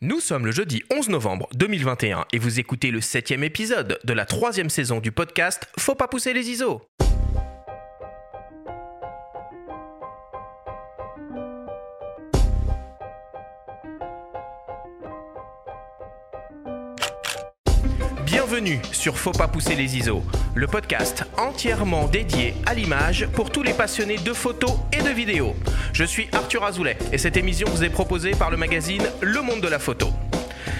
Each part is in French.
Nous sommes le jeudi 11 novembre 2021 et vous écoutez le septième épisode de la troisième saison du podcast Faut pas pousser les ISO. Bienvenue sur Faut pas pousser les ISO, le podcast entièrement dédié à l'image pour tous les passionnés de photos et de vidéos. Je suis Arthur Azoulay et cette émission vous est proposée par le magazine Le Monde de la Photo.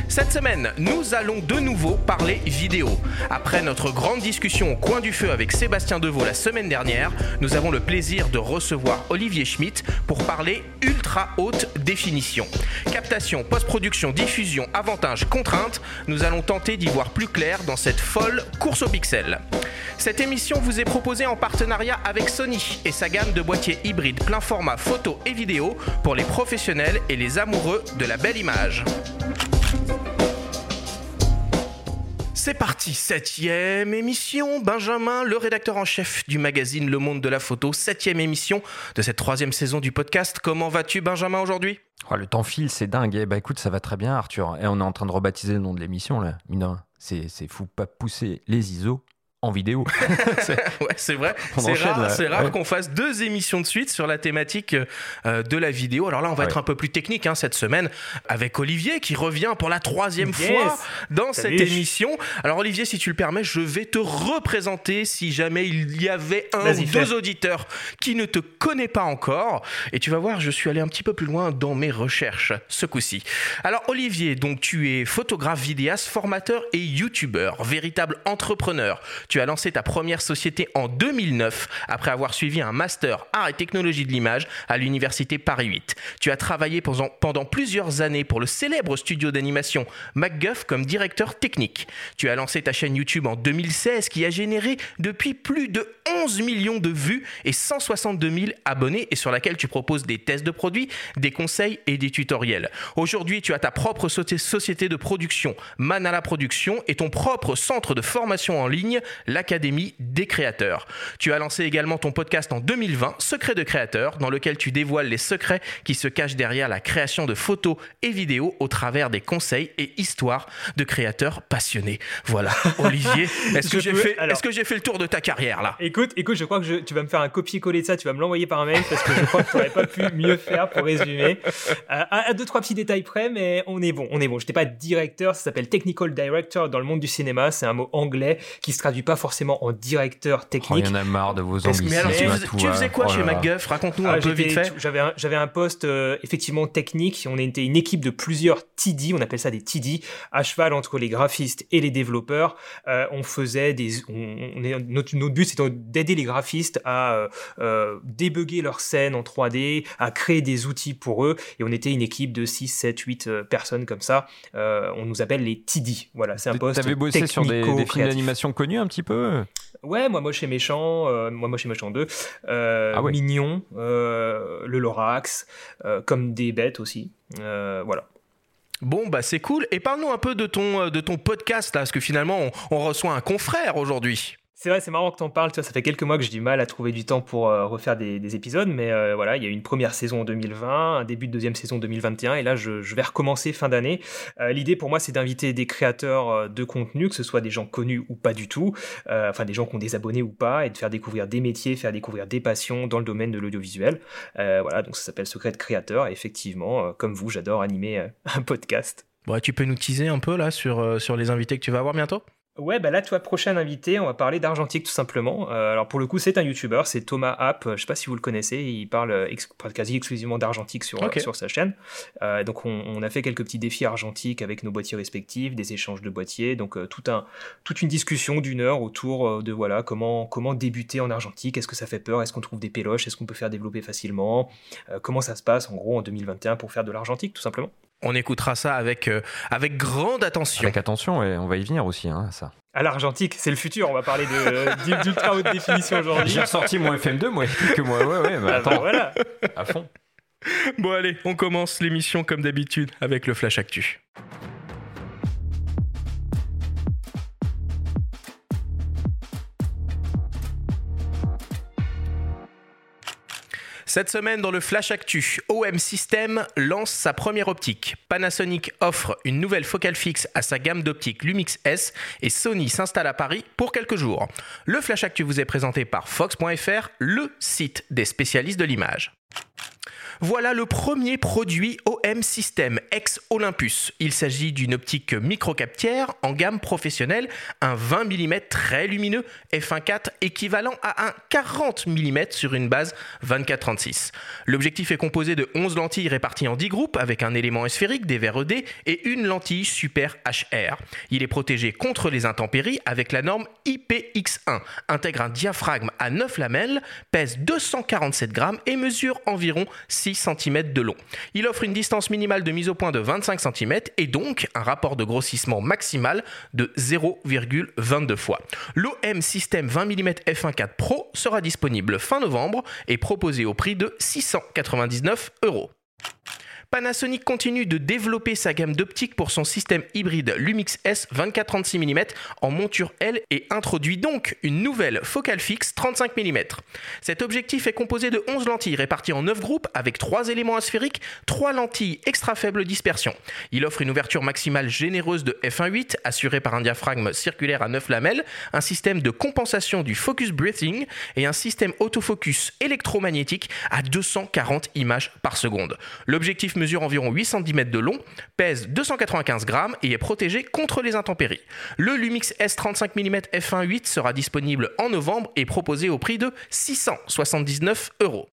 Cette semaine, nous allons de nouveau parler vidéo. Après notre grande discussion au coin du feu avec Sébastien Deveau la semaine dernière, nous avons le plaisir de recevoir Olivier Schmitt pour parler ultra haute définition. Captation, post-production, diffusion, avantages, contraintes, nous allons tenter d'y voir plus clair dans cette folle course au pixel. Cette émission vous est proposée en partenariat avec Sony et sa gamme de boîtiers hybrides plein format photo et vidéo pour les professionnels et les amoureux de la belle image. C'est parti, septième émission. Benjamin, le rédacteur en chef du magazine Le Monde de la Photo, septième émission de cette troisième saison du podcast. Comment vas-tu, Benjamin, aujourd'hui? Oh, le temps file, c'est dingue. Eh bah écoute, ça va très bien, Arthur. Et on est en train de rebaptiser le nom de l'émission, là. C'est fou pas pousser les ISO en vidéo. ouais, c'est vrai. On C'est rare, rare Ouais. qu'on fasse deux émissions de suite sur la thématique euh, de la vidéo. Alors là, on va Ouais. être un peu plus technique hein, cette semaine avec Olivier qui revient pour la troisième Yes. fois dans Salut. cette émission. Alors Olivier, si tu le permets, je vais te représenter si jamais il y avait un ou deux auditeurs qui ne te connaissent pas encore. Et tu vas voir, je suis allé un petit peu plus loin dans mes recherches ce coup-ci. Alors Olivier, donc tu es photographe, vidéaste, formateur et youtubeur, véritable entrepreneur. Tu as lancé ta première société en 2009 après avoir suivi un master art et technologie de l'image à l'université Paris 8. Tu as travaillé pendant, plusieurs années pour le célèbre studio d'animation MacGuff comme directeur technique. Tu as lancé ta chaîne YouTube en 2016 qui a généré depuis plus de 11 millions de vues et 162 000 abonnés et sur laquelle tu proposes des tests de produits, des conseils et des tutoriels. Aujourd'hui, tu as ta propre société de production, Manala Production, et ton propre centre de formation en ligne, l'Académie des créateurs. Tu as lancé également ton podcast en 2020, Secret de créateur, dans lequel tu dévoiles les secrets qui se cachent derrière la création de photos et vidéos au travers des conseils et histoires de créateurs passionnés. Voilà, Olivier, est-ce que j'ai peux- fait, alors- est-ce que j'ai fait le tour de ta carrière là? Écoute, écoute, je crois que je- tu vas me faire un copier-coller de ça, tu vas me l'envoyer par mail parce que je crois que tu n'aurais pas pu mieux faire pour résumer. Euh, à, à deux, trois petits détails près, mais on est bon, on est bon. Je n'étais pas directeur, ça s'appelle Technical Director dans le monde du cinéma, c'est un mot anglais qui se traduit pas forcément en directeur Oh, il technique. y en a marre de vos ambitions. Mais alors, tu, faisais- tu hein. faisais quoi Oh chez. MacGuff Raconte-nous Ah, un peu j'étais- vite fait. J'avais un, j'avais un poste euh, effectivement technique. On était une équipe de plusieurs TD, on appelle ça des TD, à cheval entre les graphistes et les développeurs. Euh, on faisait des, on, on est, notre, notre but c'était d'aider les graphistes à euh, euh, débugger leurs scènes en 3D, à créer des outils pour eux. Et on était une équipe de 6, 7, 8 euh, personnes comme ça. Euh, on nous appelle les TD. Voilà, c'est un poste. T'avais bossé sur des, des films d'animation connus un petit peu Ouais, moi moche et méchant, euh, moi moche et méchant 2, euh, Ah ouais. Mignon, euh, le Lorax, euh, comme des bêtes aussi. Euh, voilà. Bon, bah c'est cool. Et parle-nous un peu de ton, de ton podcast là, parce que finalement, on, on reçoit un confrère aujourd'hui. C'est vrai, c'est marrant que t'en parles. Tu vois, ça fait quelques mois que j'ai du mal à trouver du temps pour euh, refaire des, des épisodes, mais euh, voilà, il y a eu une première saison en 2020, un début de deuxième saison en 2021, et là, je, vais recommencer fin d'année. Euh, L'idée pour moi, c'est d'inviter des créateurs de contenu, que ce soit des gens connus ou pas du tout, enfin des gens qui ont des abonnés ou pas, et de faire découvrir des métiers, faire découvrir des passions dans le domaine de l'audiovisuel. Voilà, donc ça s'appelle Secret de créateur. Et effectivement, comme vous, j'adore animer un podcast. Bon, tu peux nous teaser un peu là sur les invités que tu vas avoir bientôt? Ouais, bah là, tu vois, prochain invité, on va parler d'argentique tout simplement. Euh, alors pour le coup, c'est un YouTuber, c'est Thomas App. Je sais pas si vous le connaissez, il parle euh, ex- quasi exclusivement d'argentique sur, euh, sur sa chaîne. Euh, donc on, on a fait quelques petits défis argentiques avec nos boîtiers respectifs, des échanges de boîtiers, donc euh, tout un, toute une discussion d'une heure autour de voilà comment comment débuter en argentique. Est-ce que ça fait peur? Est-ce qu'on trouve des péloches? Est-ce qu'on peut faire développer facilement? Comment ça se passe en gros en 2021 pour faire de l'argentique tout simplement? On écoutera ça avec, euh, avec grande attention. Avec attention, et on va y venir aussi, hein, ça. À l'argentique, c'est le futur. On va parler de d'ultra haute définition aujourd'hui. J'ai ressorti mon FM2, moi, quelques mois. Ouais, ouais, mais Ah bah attends, voilà. à fond. Bon, allez, on commence l'émission comme d'habitude avec le Flash Actu. Cette semaine, dans le Flash Actu, OM System lance sa première optique. Panasonic offre une nouvelle focale fixe à sa gamme d'optiques Lumix S et Sony s'installe à Paris pour quelques jours. Le Flash Actu vous est présenté par Fox.fr, le site des spécialistes de l'image. Voilà le premier produit OM System ex Olympus. Il s'agit d'une optique microcaptière en gamme professionnelle, un 20 mm très lumineux f1.4 équivalent à un 40 mm sur une base 24-36. L'objectif est composé de 11 lentilles réparties en 10 groupes avec un élément sphérique, des verres ED et une lentille super HR. Il est protégé contre les intempéries avec la norme IPX1, intègre un diaphragme à 9 lamelles, pèse 247 grammes et mesure environ 6 cm de long. Il offre une distance minimale de mise au point de 25 cm et donc un rapport de grossissement maximal de 0,22 fois. L'OM System 20 mm f1.4 Pro sera disponible fin novembre et proposé au prix de 699 euros. Panasonic continue de développer sa gamme d'optiques pour son système hybride Lumix S 24-36 mm en monture L et introduit donc une nouvelle focale fixe 35 mm. Cet objectif est composé de 11 lentilles réparties en 9 groupes avec 3 éléments asphériques, 3 lentilles extra faible dispersion. Il offre une ouverture maximale généreuse de f1.8 assurée par un diaphragme circulaire à 9 lamelles, un système de compensation du focus breathing et un système autofocus électromagnétique à 240 images par seconde. L'objectif mesure environ 8 cm de long, pèse 295 grammes et est protégé contre les intempéries. Le Lumix S35 mm f1.8 sera disponible en novembre et proposé au prix de 679 euros.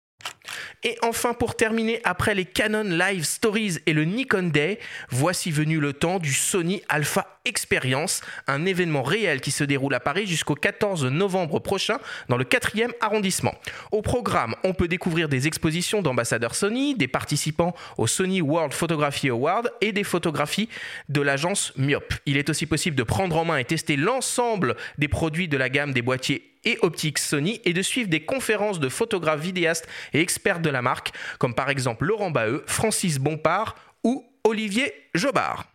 Et enfin, pour terminer, après les Canon Live Stories et le Nikon Day, voici venu le temps du Sony Alpha Experience, un événement réel qui se déroule à Paris jusqu'au 14 novembre prochain dans le 4e arrondissement. Au programme, on peut découvrir des expositions d'ambassadeurs Sony, des participants au Sony World Photography Award et des photographies de l'agence Myop. Il est aussi possible de prendre en main et tester l'ensemble des produits de la gamme des boîtiers et optiques Sony et de suivre des conférences de photographes, vidéastes et experts de la marque, comme par exemple Laurent Baheux, Francis Bompard ou Olivier Jobard.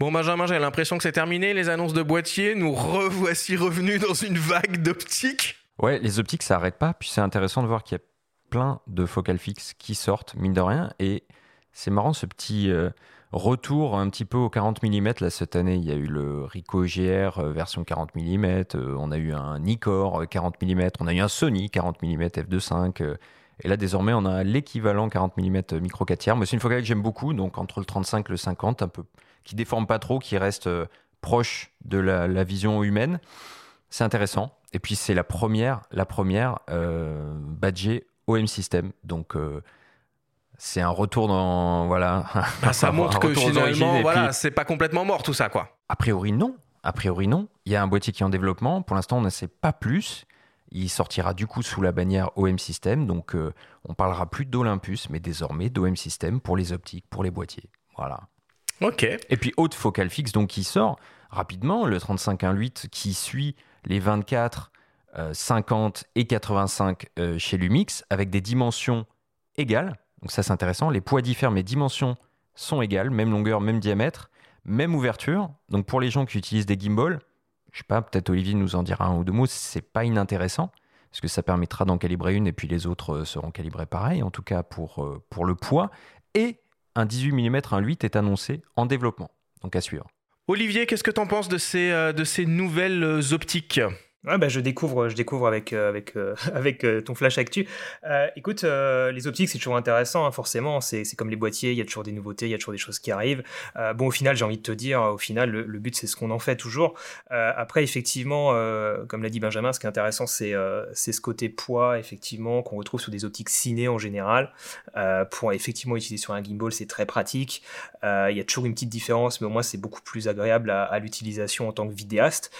Bon Benjamin, j'ai l'impression que c'est terminé, les annonces de boîtiers, nous revoici revenus dans une vague d'optiques. Ouais, les optiques, ça arrête pas, puis c'est intéressant de voir qu'il y a plein de focales fixes qui sortent, mine de rien, et c'est marrant ce petit euh, retour un petit peu au 40 mm. Là, cette année, il y a eu le Ricoh GR euh, version 40 mm, euh, on a eu un Nikkor 40 mm, on a eu un Sony 40 mm f2.5. et là, désormais, on a l'équivalent 40 mm micro 4 tiers. Mais c'est une focale que j'aime beaucoup, donc entre le 35 et le 50, un peu qui déforme pas trop, qui reste euh, proche de la, vision humaine. C'est intéressant. Et puis c'est la première, la première euh, badgée OM System. Donc euh, c'est un retour dans voilà. Ah, ça montre que finalement, voilà, c'est pas complètement mort tout ça, quoi. A priori non. A priori non. Il y a un boîtier qui est en développement. Pour l'instant, on ne sait pas plus. Il sortira du coup sous la bannière OM System. Donc on parlera plus d'Olympus, mais désormais d'OM System pour les optiques, pour les boîtiers. Voilà. Et puis haute focale fixe, donc qui sort rapidement, le 35-1.8 qui suit les 24, 50 euh, et 85 euh, chez Lumix, avec des dimensions égales. Donc ça c'est intéressant, les poids diffèrent, mais dimensions sont égales, même longueur, même diamètre, même ouverture. Donc pour les gens qui utilisent des gimbals, je sais pas, peut-être Olivier nous en dira un ou deux mots, c'est pas inintéressant, parce que ça permettra d'en calibrer une et puis les autres euh, seront calibrés pareil, en tout cas pour, pour le poids. Et un 18 mm 1.8 est annoncé en développement. Donc à suivre. Olivier, qu'est-ce que tu en penses de ces, euh, de ces nouvelles euh, optiques? Ouais, bah, je découvre, je découvre avec euh, avec euh, euh, ton flash actu. écoute, les optiques c'est toujours intéressant, hein, forcément. C'est comme les boîtiers, il y a toujours des nouveautés, il y a toujours des choses qui arrivent. bon, au final, j'ai envie de te dire, au final, le, but c'est ce qu'on en fait toujours. après, effectivement, comme l'a dit Benjamin, ce qui est intéressant, c'est c'est ce côté poids, effectivement, qu'on retrouve sur des optiques ciné en général. pour effectivement utiliser sur un gimbal, c'est très pratique. Il y a toujours une petite différence, mais au moins c'est beaucoup plus agréable à, à l'utilisation en tant que vidéaste.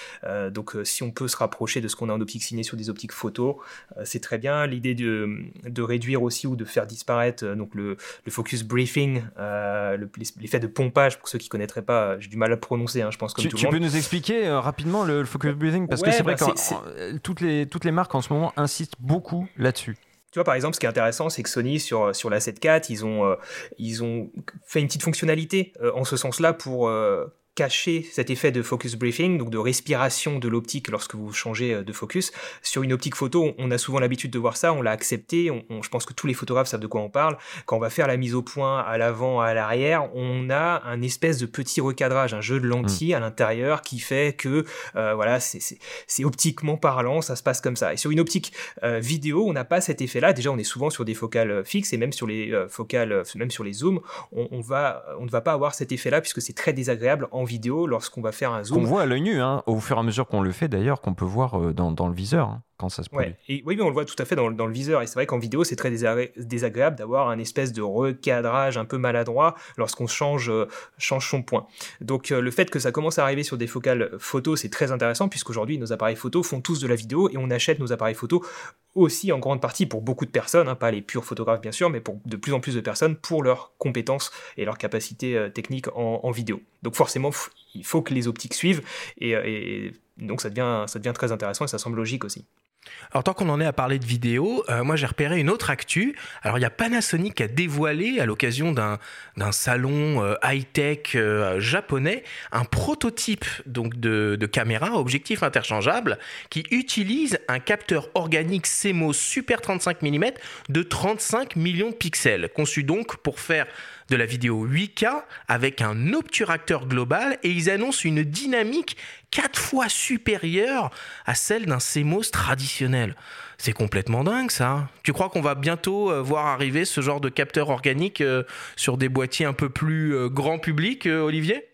donc, si on peut se rapprocher de ce qu'on a en optique ciné sur des optiques photo. Euh, c'est très bien. L'idée de, de, réduire aussi ou de faire disparaître euh, donc le, le focus briefing, euh, l'effet de pompage, pour ceux qui ne connaîtraient pas, j'ai du mal à prononcer, hein, je pense comme tu, tout tu le peux nous expliquer rapidement le, focus briefing Parce que c'est vrai bah, que toutes les, toutes les marques en ce moment insistent beaucoup là-dessus. Tu vois, par exemple, ce qui est intéressant, c'est que Sony, sur, sur la 7.4, ils ont, ils ont fait une petite fonctionnalité en ce sens-là pour cacher cet effet de focus briefing, donc de respiration de l'optique lorsque vous changez euh, de focus. Sur une optique photo, on a souvent l'habitude de voir ça, on l'a accepté, on, je pense que tous les photographes savent de quoi on parle. Quand on va faire la mise au point à l'avant, à l'arrière, on a un espèce de petit recadrage, un jeu de lentilles mm. à l'intérieur qui fait que euh, voilà, c'est optiquement parlant, ça se passe comme ça. Et sur une optique euh, vidéo, on n'a pas cet effet-là. Déjà, on est souvent sur des focales fixes et même sur les focales, même sur les zooms, on, on, va, on ne va pas avoir cet effet-là puisque c'est très désagréable en vidéo lorsqu'on va faire un zoom. On voit à l'œil nu, hein, au fur et à mesure qu'on le fait d'ailleurs, qu'on peut voir euh, dans, dans le viseur. Hein quand ça se produit. Et, oui, on le voit tout à fait dans, le viseur. Et c'est vrai qu'en vidéo, c'est très désagréable d'avoir un espèce de recadrage un peu maladroit lorsqu'on change, euh, change son point. Donc euh, le fait que ça commence à arriver sur des focales photo, c'est très intéressant puisqu'aujourd'hui, nos appareils photo font tous de la vidéo et on achète nos appareils photo aussi en grande partie pour beaucoup de personnes, hein, pas les purs photographes bien sûr, mais pour de plus en plus de personnes pour leurs compétences et leurs capacités euh, techniques en, vidéo. Donc forcément, il faut que les optiques suivent et, et donc ça devient, ça devient très intéressant et ça semble logique aussi. Alors tant qu'on en est à parler de vidéo, euh, moi j'ai repéré une autre actu. Alors il y a Panasonic qui a dévoilé à l'occasion d'un salon euh, high-tech euh, japonais un prototype donc de, caméra objectif interchangeable qui utilise un capteur organique CMOS Super 35 mm de 35 millions de pixels, conçu donc pour faire de la vidéo 8K avec un obturateur global et ils annoncent une dynamique 4 fois supérieure à celle d'un CMOS traditionnel. C'est complètement dingue ça. Tu crois qu'on va bientôt euh, voir arriver ce genre de capteur organique euh, sur des boîtiers un peu plus euh, grand public, Olivier?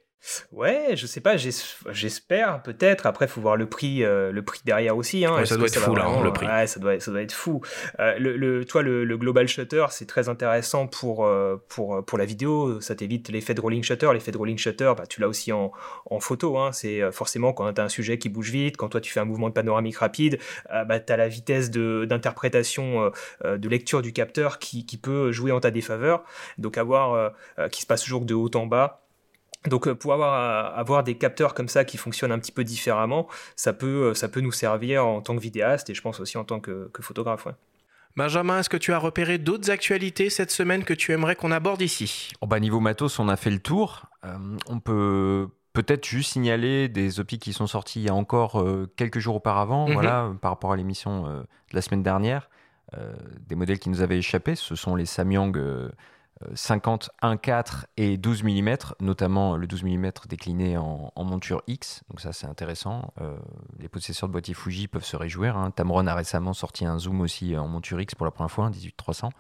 Ouais, je sais pas, j'espère peut-être. Après, faut voir le prix, euh, le prix derrière aussi. Hein. ça doit être fou là, le prix. Ouais, ça doit, ça doit être fou. Euh, le, toi, le, global shutter, c'est très intéressant pour euh, pour pour la vidéo. Ça t'évite l'effet de rolling shutter. L'effet de rolling shutter, bah, tu l'as aussi en, en photo. Hein. C'est forcément quand tu as un sujet qui bouge vite, quand toi tu fais un mouvement de panoramique rapide, bah, tu as la vitesse d'interprétation, de, lecture du capteur qui, qui peut jouer en ta défaveur. Donc avoir qui se passe toujours de haut en bas donc euh, pour avoir, euh, avoir des capteurs comme ça qui fonctionnent un petit peu différemment, ça peut, euh, ça peut nous servir en tant que vidéaste et je pense aussi en tant que, photographe. Benjamin, est-ce que tu as repéré d'autres actualités cette semaine que tu aimerais qu'on aborde ici? Oh bah Niveau matos, on a fait le tour. on peut peut-être juste signaler des optiques qui sont sortis il y a encore quelques jours auparavant, mhm. voilà, par rapport à l'émission de la semaine dernière. des modèles qui nous avaient échappé, ce sont les Samyang 50 1.4 et 12 mm, notamment le 12 mm décliné en, monture X. Donc ça c'est intéressant. Euh, les possesseurs de boîtiers Fuji peuvent se réjouir. Hein. Tamron a récemment sorti un zoom aussi en monture X pour la première fois, un 18-300.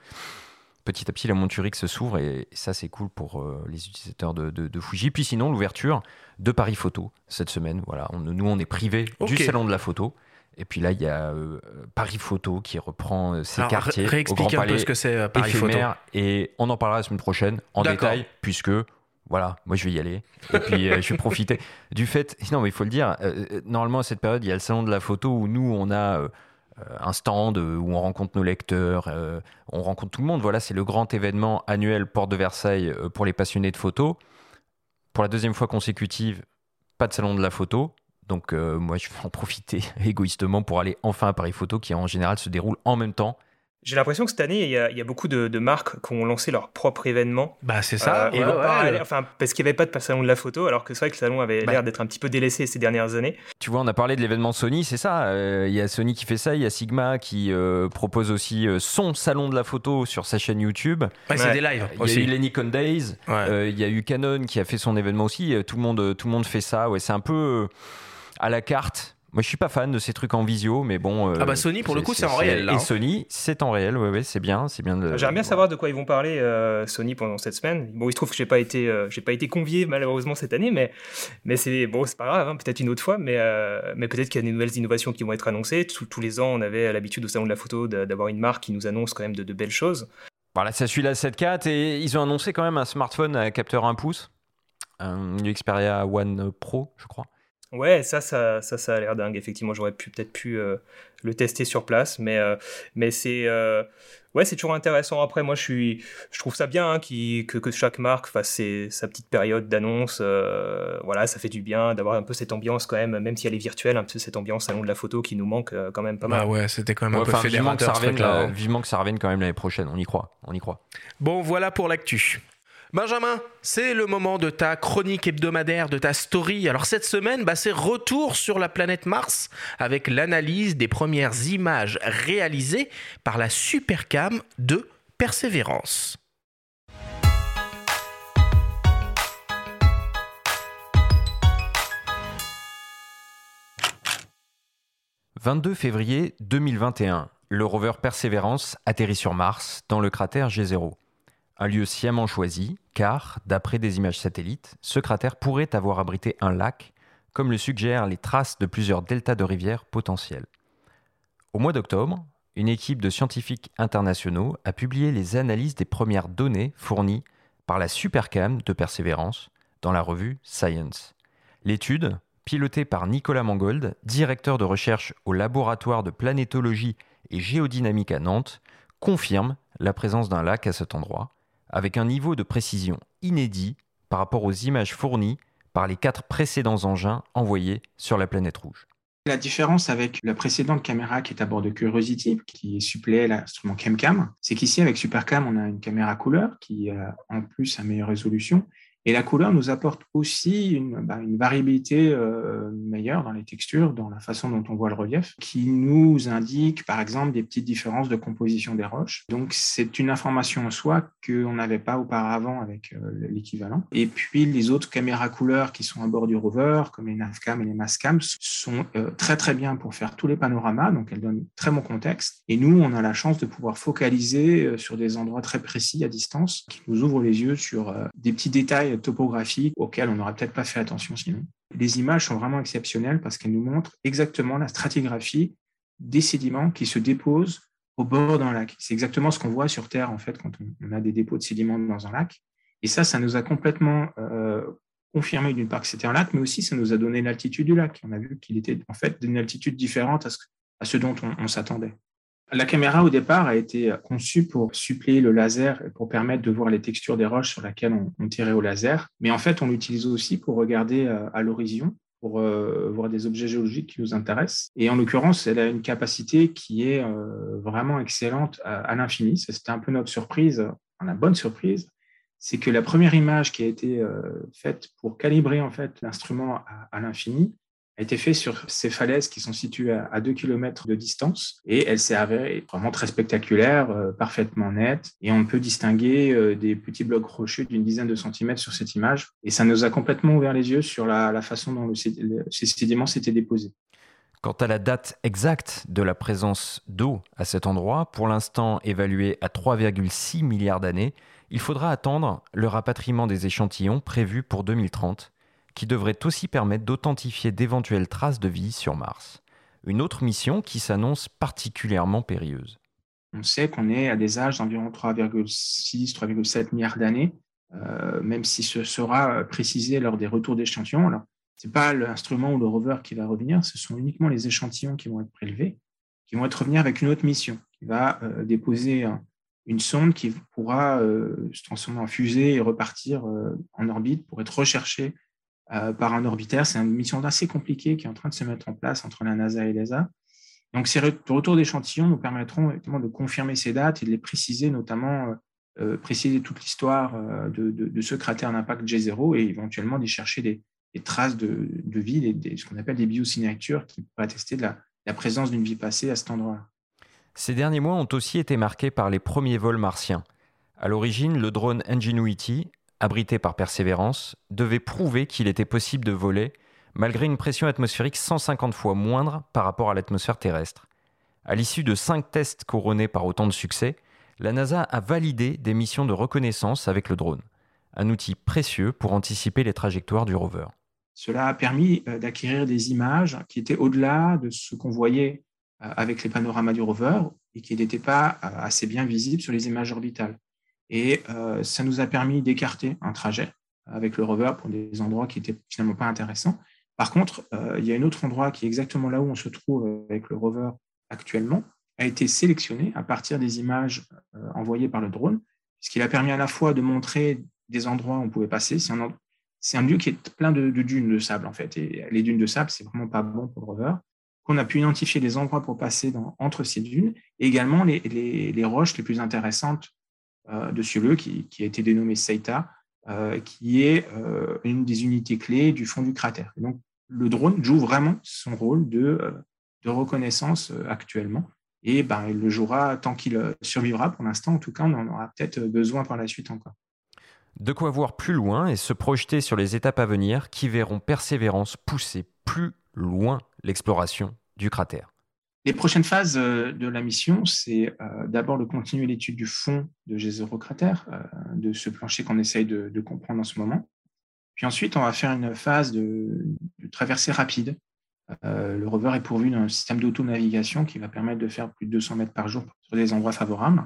Petit à petit la monture X s'ouvre et, ça c'est cool pour euh, les utilisateurs de, Fuji. Puis sinon l'ouverture de Paris Photo cette semaine. Voilà, nous on est privé du salon de la photo. Et puis là, il y a euh, Paris Photo qui reprend euh, ses quartiers. Réexplique un peu ce que c'est euh, Paris Photo. Et on en parlera la semaine prochaine en détail, puisque voilà, moi je vais y aller. Et puis je vais profiter du fait. Non, mais il faut le dire, normalement à cette période, il y a le salon de la photo où nous, on a un stand où on rencontre nos lecteurs, on rencontre tout le monde. Voilà, c'est le grand événement annuel Porte de Versailles pour les passionnés de photo. Pour la deuxième fois consécutive, pas de salon de la photo. Donc euh, moi, je vais en profiter égoïstement pour aller enfin à Paris Photo, qui en général se déroule en même temps j'ai l'impression que cette année, il y a, beaucoup de, marques qui ont lancé leur propre événement. Bah, c'est ça. Euh, enfin, parce qu'il n'y avait pas de salon de la photo, alors que c'est vrai que le salon avait bah. l'air d'être un petit peu délaissé ces dernières années. Tu vois, on a parlé de l'événement Sony, c'est ça. Euh, il y a Sony qui fait ça, il y a Sigma qui euh, propose aussi son salon de la photo sur sa chaîne YouTube. Ouais, c'est des lives. Il y a eu les Nikon Days. Il y a eu Canon qui a fait son événement aussi. Tout le monde, tout le monde fait ça. Ouais, c'est un peu à la carte moi, je suis pas fan de ces trucs en visio, mais bon. ah bah Sony, pour le coup, c'est en réel. et hein. Sony, c'est en réel, ouais, ouais c'est bien, c'est bien. J'aimerais bien savoir de quoi ils vont parler euh, Sony pendant cette semaine. Bon, il se trouve que j'ai pas été, euh, j'ai pas été convié malheureusement cette année, mais mais c'est bon, c'est pas grave, hein, peut-être une autre fois, mais euh, mais peut-être qu'il y a des nouvelles innovations qui vont être annoncées. Tous, les ans, on avait l'habitude au salon de la photo d'avoir une marque qui nous annonce quand même de, belles choses. Voilà, ça suit la 7.4 et ils ont annoncé quand même un smartphone à capteur 1 pouce, un Xperia One Pro, je crois. Ouais, ça, ça, ça, ça a l'air dingue. Effectivement, j'aurais pu peut-être pu euh, le tester sur place, mais, euh, mais c'est euh, ouais, c'est toujours intéressant. Après, moi, je suis, je trouve ça bien hein, que, que, chaque marque fasse sa petite période d'annonce. voilà, ça fait du bien d'avoir un peu cette ambiance quand même, même si elle est virtuelle, un peu cette ambiance salon de la photo qui nous manque quand même pas mal. Bah ouais, c'était quand même un peu fédérateur. vivement que ça revienne quand même l'année prochaine. On y croit, on y croit. Bon, voilà pour l'actu. Benjamin, c'est le moment de ta chronique hebdomadaire, de ta story. Alors cette semaine, bah, c'est retour sur la planète Mars avec l'analyse des premières images réalisées par la Supercam de Persévérance. « 22 février 2021, le rover Persévérance atterrit sur Mars, dans le cratère G0. Un lieu sciemment choisi, car, d'après des images satellites, ce cratère pourrait avoir abrité un lac, comme le suggèrent les traces de plusieurs deltas de rivières potentiels. Au mois d'octobre, une équipe de scientifiques internationaux a publié les analyses des premières données fournies par la Supercam de Persévérance dans la revue Science. L'étude, pilotée par Nicolas Mangold, directeur de recherche au laboratoire de planétologie et géodynamique à Nantes, confirme la présence d'un lac à cet endroit avec un niveau de précision inédit par rapport aux images fournies par les quatre précédents engins envoyés sur la planète rouge. La différence avec la précédente caméra qui est à bord de Curiosity, qui suppléait l'instrument ChemCam, c'est qu'ici, avec Supercam, on a une caméra couleur qui a en plus une meilleure résolution et la couleur nous apporte aussi une, bah, variabilité euh, meilleure dans les textures, dans la façon dont on voit le relief, qui nous indique par exemple des petites différences de composition des roches. Donc c'est une information en soi qu'on n'avait pas auparavant avec euh, l'équivalent. Et puis les autres caméras couleurs qui sont à bord du rover, comme les Navcam et les Mascam, sont euh, très très bien pour faire tous les panoramas, donc elles donnent très bon contexte. Et nous, on a la chance de pouvoir focaliser sur des endroits très précis à distance, qui nous ouvrent les yeux sur des petits détails topographiques auxquelles on n'aurait peut-être pas fait attention sinon. Les images sont vraiment exceptionnelles parce qu'elles nous montrent exactement la stratigraphie des sédiments qui se déposent au bord d'un lac. C'est exactement ce qu'on voit sur Terre en fait quand on a des dépôts de sédiments dans un lac. Et ça, ça nous a complètement euh, confirmé d'une part que c'était un lac, mais aussi ça nous a donné l'altitude du lac. On a vu qu'il était en fait d'une altitude différente à ce, dont on s'attendait. La caméra, au départ, a été conçue pour suppléer le laser et pour permettre de voir les textures des roches sur lesquelles on, tirait au laser. Mais en fait, on l'utilise aussi pour regarder euh, à l'horizon, pour euh, voir des objets géologiques qui nous intéressent. Et en l'occurrence, elle a une capacité qui est euh, vraiment excellente à, l'infini. C'était un peu notre surprise, la bonne surprise, c'est que la première image qui a été faite pour calibrer en fait l'instrument à l'infini, a été fait sur ces falaises qui sont situées à 2 km de distance. Et elle s'est avérée vraiment très spectaculaire, euh, parfaitement nette. Et on peut distinguer euh, des petits blocs rocheux d'une dizaine de centimètres sur cette image. Et ça nous a complètement ouvert les yeux sur la, façon dont ces sédiments s'étaient déposés. Quant à la date exacte de la présence d'eau à cet endroit, pour l'instant évaluée à 3,6 milliards d'années, il faudra attendre le rapatriement des échantillons prévu pour 2030 qui devrait aussi permettre d'authentifier d'éventuelles traces de vie sur Mars. Une autre mission qui s'annonce particulièrement périlleuse. On sait qu'on est à des âges d'environ 3,6-3,7 milliards d'années, euh, même si ce sera précisé lors des retours d'échantillons. Ce n'est pas l'instrument ou le rover qui va revenir, ce sont uniquement les échantillons qui vont être prélevés, qui vont être revenir avec une autre mission, qui va euh, déposer une sonde qui pourra euh, se transformer en fusée et repartir en orbite pour être recherchée euh, par un orbitaire. C'est une mission assez compliquée qui est en train de se mettre en place entre la NASA et l'ESA. Donc, ces retours d'échantillons nous permettront de confirmer ces dates et de les préciser, notamment euh, euh, préciser toute l'histoire de, ce cratère d'impact G0 et éventuellement d'y chercher des, traces de, vie, des, ce qu'on appelle des biosignatures qui pourraient attester de la, la présence d'une vie passée à cet endroit-là. Ces derniers mois ont aussi été marqués par les premiers vols martiens. À l'origine, le drone Ingenuity abrité par Persévérance, devait prouver qu'il était possible de voler malgré une pression atmosphérique 150 fois moindre par rapport à l'atmosphère terrestre. À l'issue de cinq tests couronnés par autant de succès, la NASA a validé des missions de reconnaissance avec le drone, un outil précieux pour anticiper les trajectoires du rover. Cela a permis euh, d'acquérir des images qui étaient au-delà de ce qu'on voyait euh, avec les panoramas du rover et qui n'étaient pas euh, assez bien visibles sur les images orbitales. Et euh, ça nous a permis d'écarter un trajet avec le rover pour des endroits qui n'étaient finalement pas intéressants. Par contre, il y a un autre endroit qui est exactement là où on se trouve avec le rover actuellement, a été sélectionné à partir des images envoyées par le drone, ce qui a permis à la fois de montrer des endroits où on pouvait passer. C'est un, lieu qui est plein de, dunes de sable, en fait. Et les dunes de sable, c'est vraiment pas bon pour le rover. On a pu identifier des endroits pour passer entre ces dunes, et également les, roches les plus intéressantes euh, de ce lieu, qui, a été dénommé Seita, euh, qui est euh, une des unités clés du fond du cratère. donc, le drone joue vraiment son rôle de, de reconnaissance actuellement. Et ben, il le jouera tant qu'il survivra. Pour l'instant, en tout cas, on en aura peut-être besoin par la suite encore. De quoi voir plus loin et se projeter sur les étapes à venir qui verront Persévérance pousser plus loin l'exploration du cratère. Les prochaines phases euh, de la mission, c'est euh, d'abord de continuer l'étude du fond de G0 cratère, euh, de ce plancher qu'on essaye de, comprendre en ce moment. Puis ensuite, on va faire une phase de, traversée rapide. le rover est pourvu d'un système d'auto-navigation qui va permettre de faire plus de 200 mètres par jour sur des endroits favorables.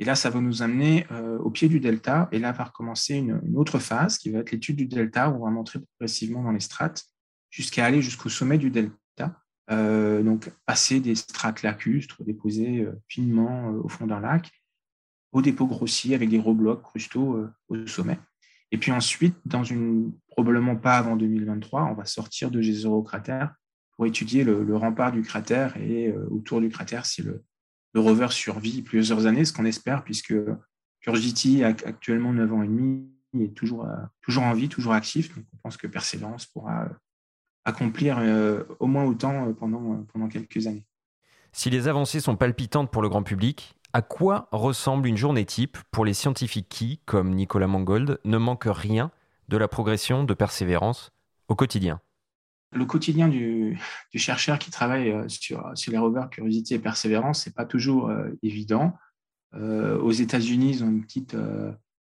Et là, ça va nous amener au pied du delta. Et là va recommencer une, autre phase qui va être l'étude du delta, où on va montrer progressivement dans les strates jusqu'à aller jusqu'au sommet du delta. Euh, donc, passer des strates lacustres déposées euh, finement au fond d'un lac, au dépôt grossi avec des gros blocs crustaux au sommet. Et puis ensuite, dans une probablement pas avant 2023, on va sortir de G0 cratère pour étudier le, rempart du cratère et autour du cratère si le, rover survit plusieurs années, ce qu'on espère, puisque Curiosity a actuellement 9 ans et demi, est toujours, euh, toujours en vie, toujours actif. Donc on pense que Persévérance pourra euh, accomplir euh, au moins autant pendant, pendant quelques années. Si les avancées sont palpitantes pour le grand public, à quoi ressemble une journée type pour les scientifiques qui, comme Nicolas Mangold, ne manquent rien de la progression de Persévérance au quotidien? Le quotidien du, chercheur qui travaille euh, sur, sur les rovers Curiosity et Persévérance, n'est pas toujours euh, évident. Euh, aux États-Unis, ils ont une petite,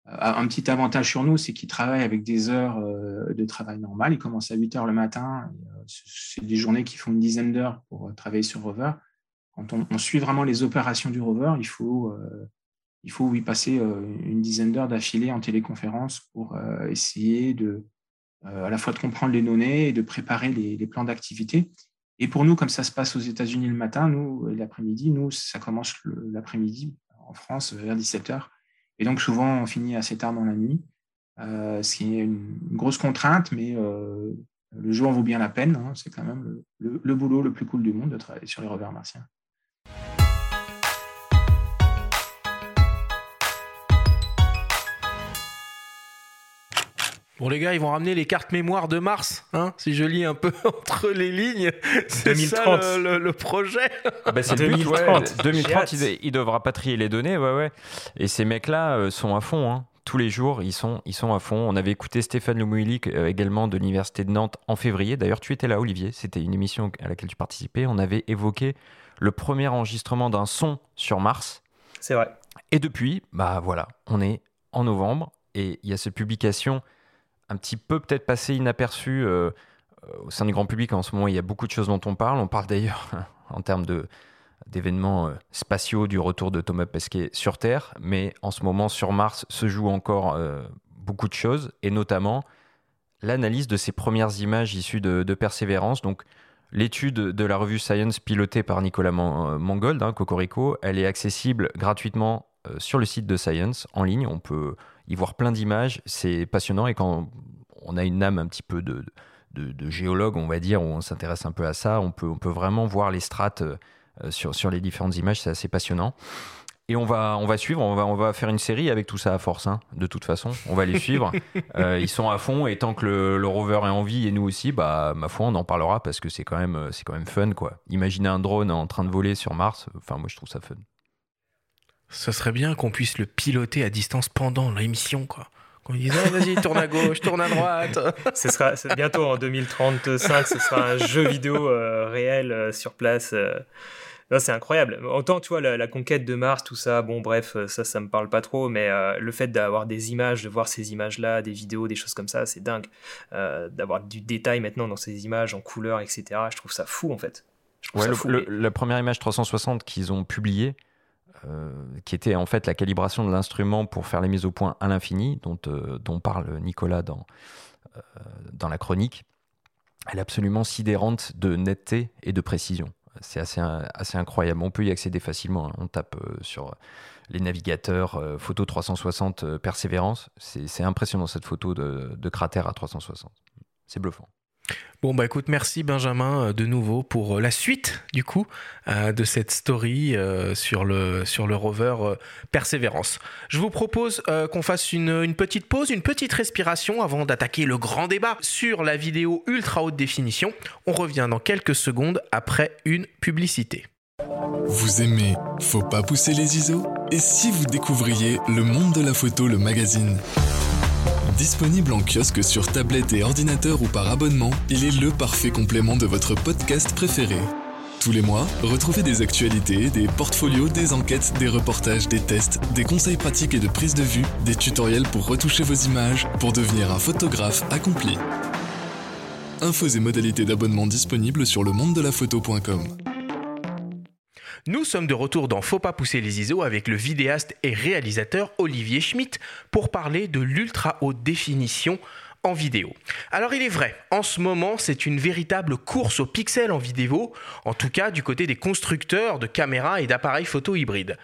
un petit avantage sur nous, c'est qu'ils travaillent avec des heures de travail normal. Ils commencent à 8 heures le matin. C'est des journées qui font une dizaine d'heures pour travailler sur rover. Quand on, suit vraiment les opérations du rover, il faut, y passer une dizaine d'heures d'affilée en téléconférence pour essayer de, euh, à la fois de comprendre les données et de préparer les, plans d'activité. Et pour nous, comme ça se passe aux États-Unis le matin, nous, l'après-midi, nous, ça commence l'après-midi en France vers 17h. Et donc, souvent, on finit assez tard dans la nuit, euh, ce qui est une, grosse contrainte, mais euh, le jour en vaut bien la peine. Hein. C'est quand même le, boulot le plus cool du monde de travailler sur les revers martiens. Bon, les gars, ils vont ramener les cartes mémoire de Mars, hein, si je lis un peu entre les lignes. C'est ça le, projet. Ah bah, c'est 2030. 2030, il, devra patrier les données, ouais, ouais. Et ces mecs-là euh, sont à fond, hein. Tous les jours, ils sont, ils sont à fond. On avait écouté Stéphane Lemouilic euh, également de l'Université de Nantes en février. D'ailleurs, tu étais là, Olivier. C'était une émission à laquelle tu participais. On avait évoqué le premier enregistrement d'un son sur Mars. C'est vrai. Et depuis, bah voilà, on est en novembre et il y a cette publication un petit peu peut-être passé inaperçu euh, euh, au sein du grand public. En ce moment, il y a beaucoup de choses dont on parle. On parle d'ailleurs en termes de d'événements euh, spatiaux du retour de Thomas Pesquet sur Terre, mais en ce moment sur Mars se joue encore beaucoup de choses, et notamment l'analyse de ces premières images issues de, Persévérance. Donc l'étude de la revue Science pilotée par Nicolas Mangold, hein, Cocorico, elle est accessible gratuitement sur le site de Science en ligne. On peut y voir plein d'images. C'est passionnant et quand on a une âme un petit peu de, de, géologue, on va dire, où on s'intéresse un peu à ça, on peut, on peut vraiment voir les strates euh, sur, sur les différentes images. C'est assez passionnant. Et on va, on va suivre, on va, on va faire une série avec tout ça à force, hein, de toute façon. On va les suivre. Euh, ils sont à fond et tant que le, rover est en vie et nous aussi, bah, ma foi, on en parlera parce que c'est quand, même, c'est quand même fun. quoi. Imaginez un drone en train de voler sur Mars, enfin, moi je trouve ça fun. Ce serait bien qu'on puisse le piloter à distance pendant l'émission, quoi. Qu'on dise, ah, vas-y, tourne à gauche, tourne à droite. ce sera bientôt en 2035, ce sera un jeu vidéo euh, réel euh, sur place. Euh. c'est incroyable. Autant, tu vois, la, conquête de Mars, tout ça, bon, bref, ça, ça me parle pas trop, mais le fait d'avoir des images, de voir ces images-là, des vidéos, des choses comme ça, c'est dingue. d'avoir du détail maintenant dans ces images en couleur, etc., je trouve ça fou, en fait. Ouais, la première image 360 qu'ils ont publiée, euh, qui était en fait la calibration de l'instrument pour faire les mises au point à l'infini, dont, euh, parle Nicolas dans, euh, dans la chronique. elle est absolument sidérante de netteté et de précision. C'est assez, assez incroyable. On peut y accéder facilement. Hein. On tape sur les navigateurs photo 360 persévérance. C'est impressionnant cette photo de cratère à 360. C'est bluffant. Bon bah écoute, merci Benjamin euh, de nouveau pour euh, la suite du coup euh, de cette story sur, le, rover Persévérance. Je vous propose qu'on fasse une, une, petite pause, une petite respiration avant d'attaquer le grand débat sur la vidéo ultra haute définition. On revient dans quelques secondes après une publicité. Vous aimez Faut pas pousser les ISO? Et si vous découvriez Le monde de la photo, le magazine? Disponible en kiosque sur tablette et ordinateur ou par abonnement, il est le parfait complément de votre podcast préféré. Tous les mois, retrouvez des actualités, des portfolios, des enquêtes, des reportages, des tests, des conseils pratiques et de prise de vue, des tutoriels pour retoucher vos images, pour devenir un photographe accompli. Infos et modalités d'abonnement disponibles sur le. Nous sommes de retour dans Faut pas pousser les ISO avec le vidéaste et réalisateur Olivier Schmitt pour parler de l'ultra haute définition en vidéo. Alors il est vrai, en ce moment c'est une véritable course aux pixels en vidéo, en tout cas du côté des constructeurs de caméras et d'appareils photo hybrides.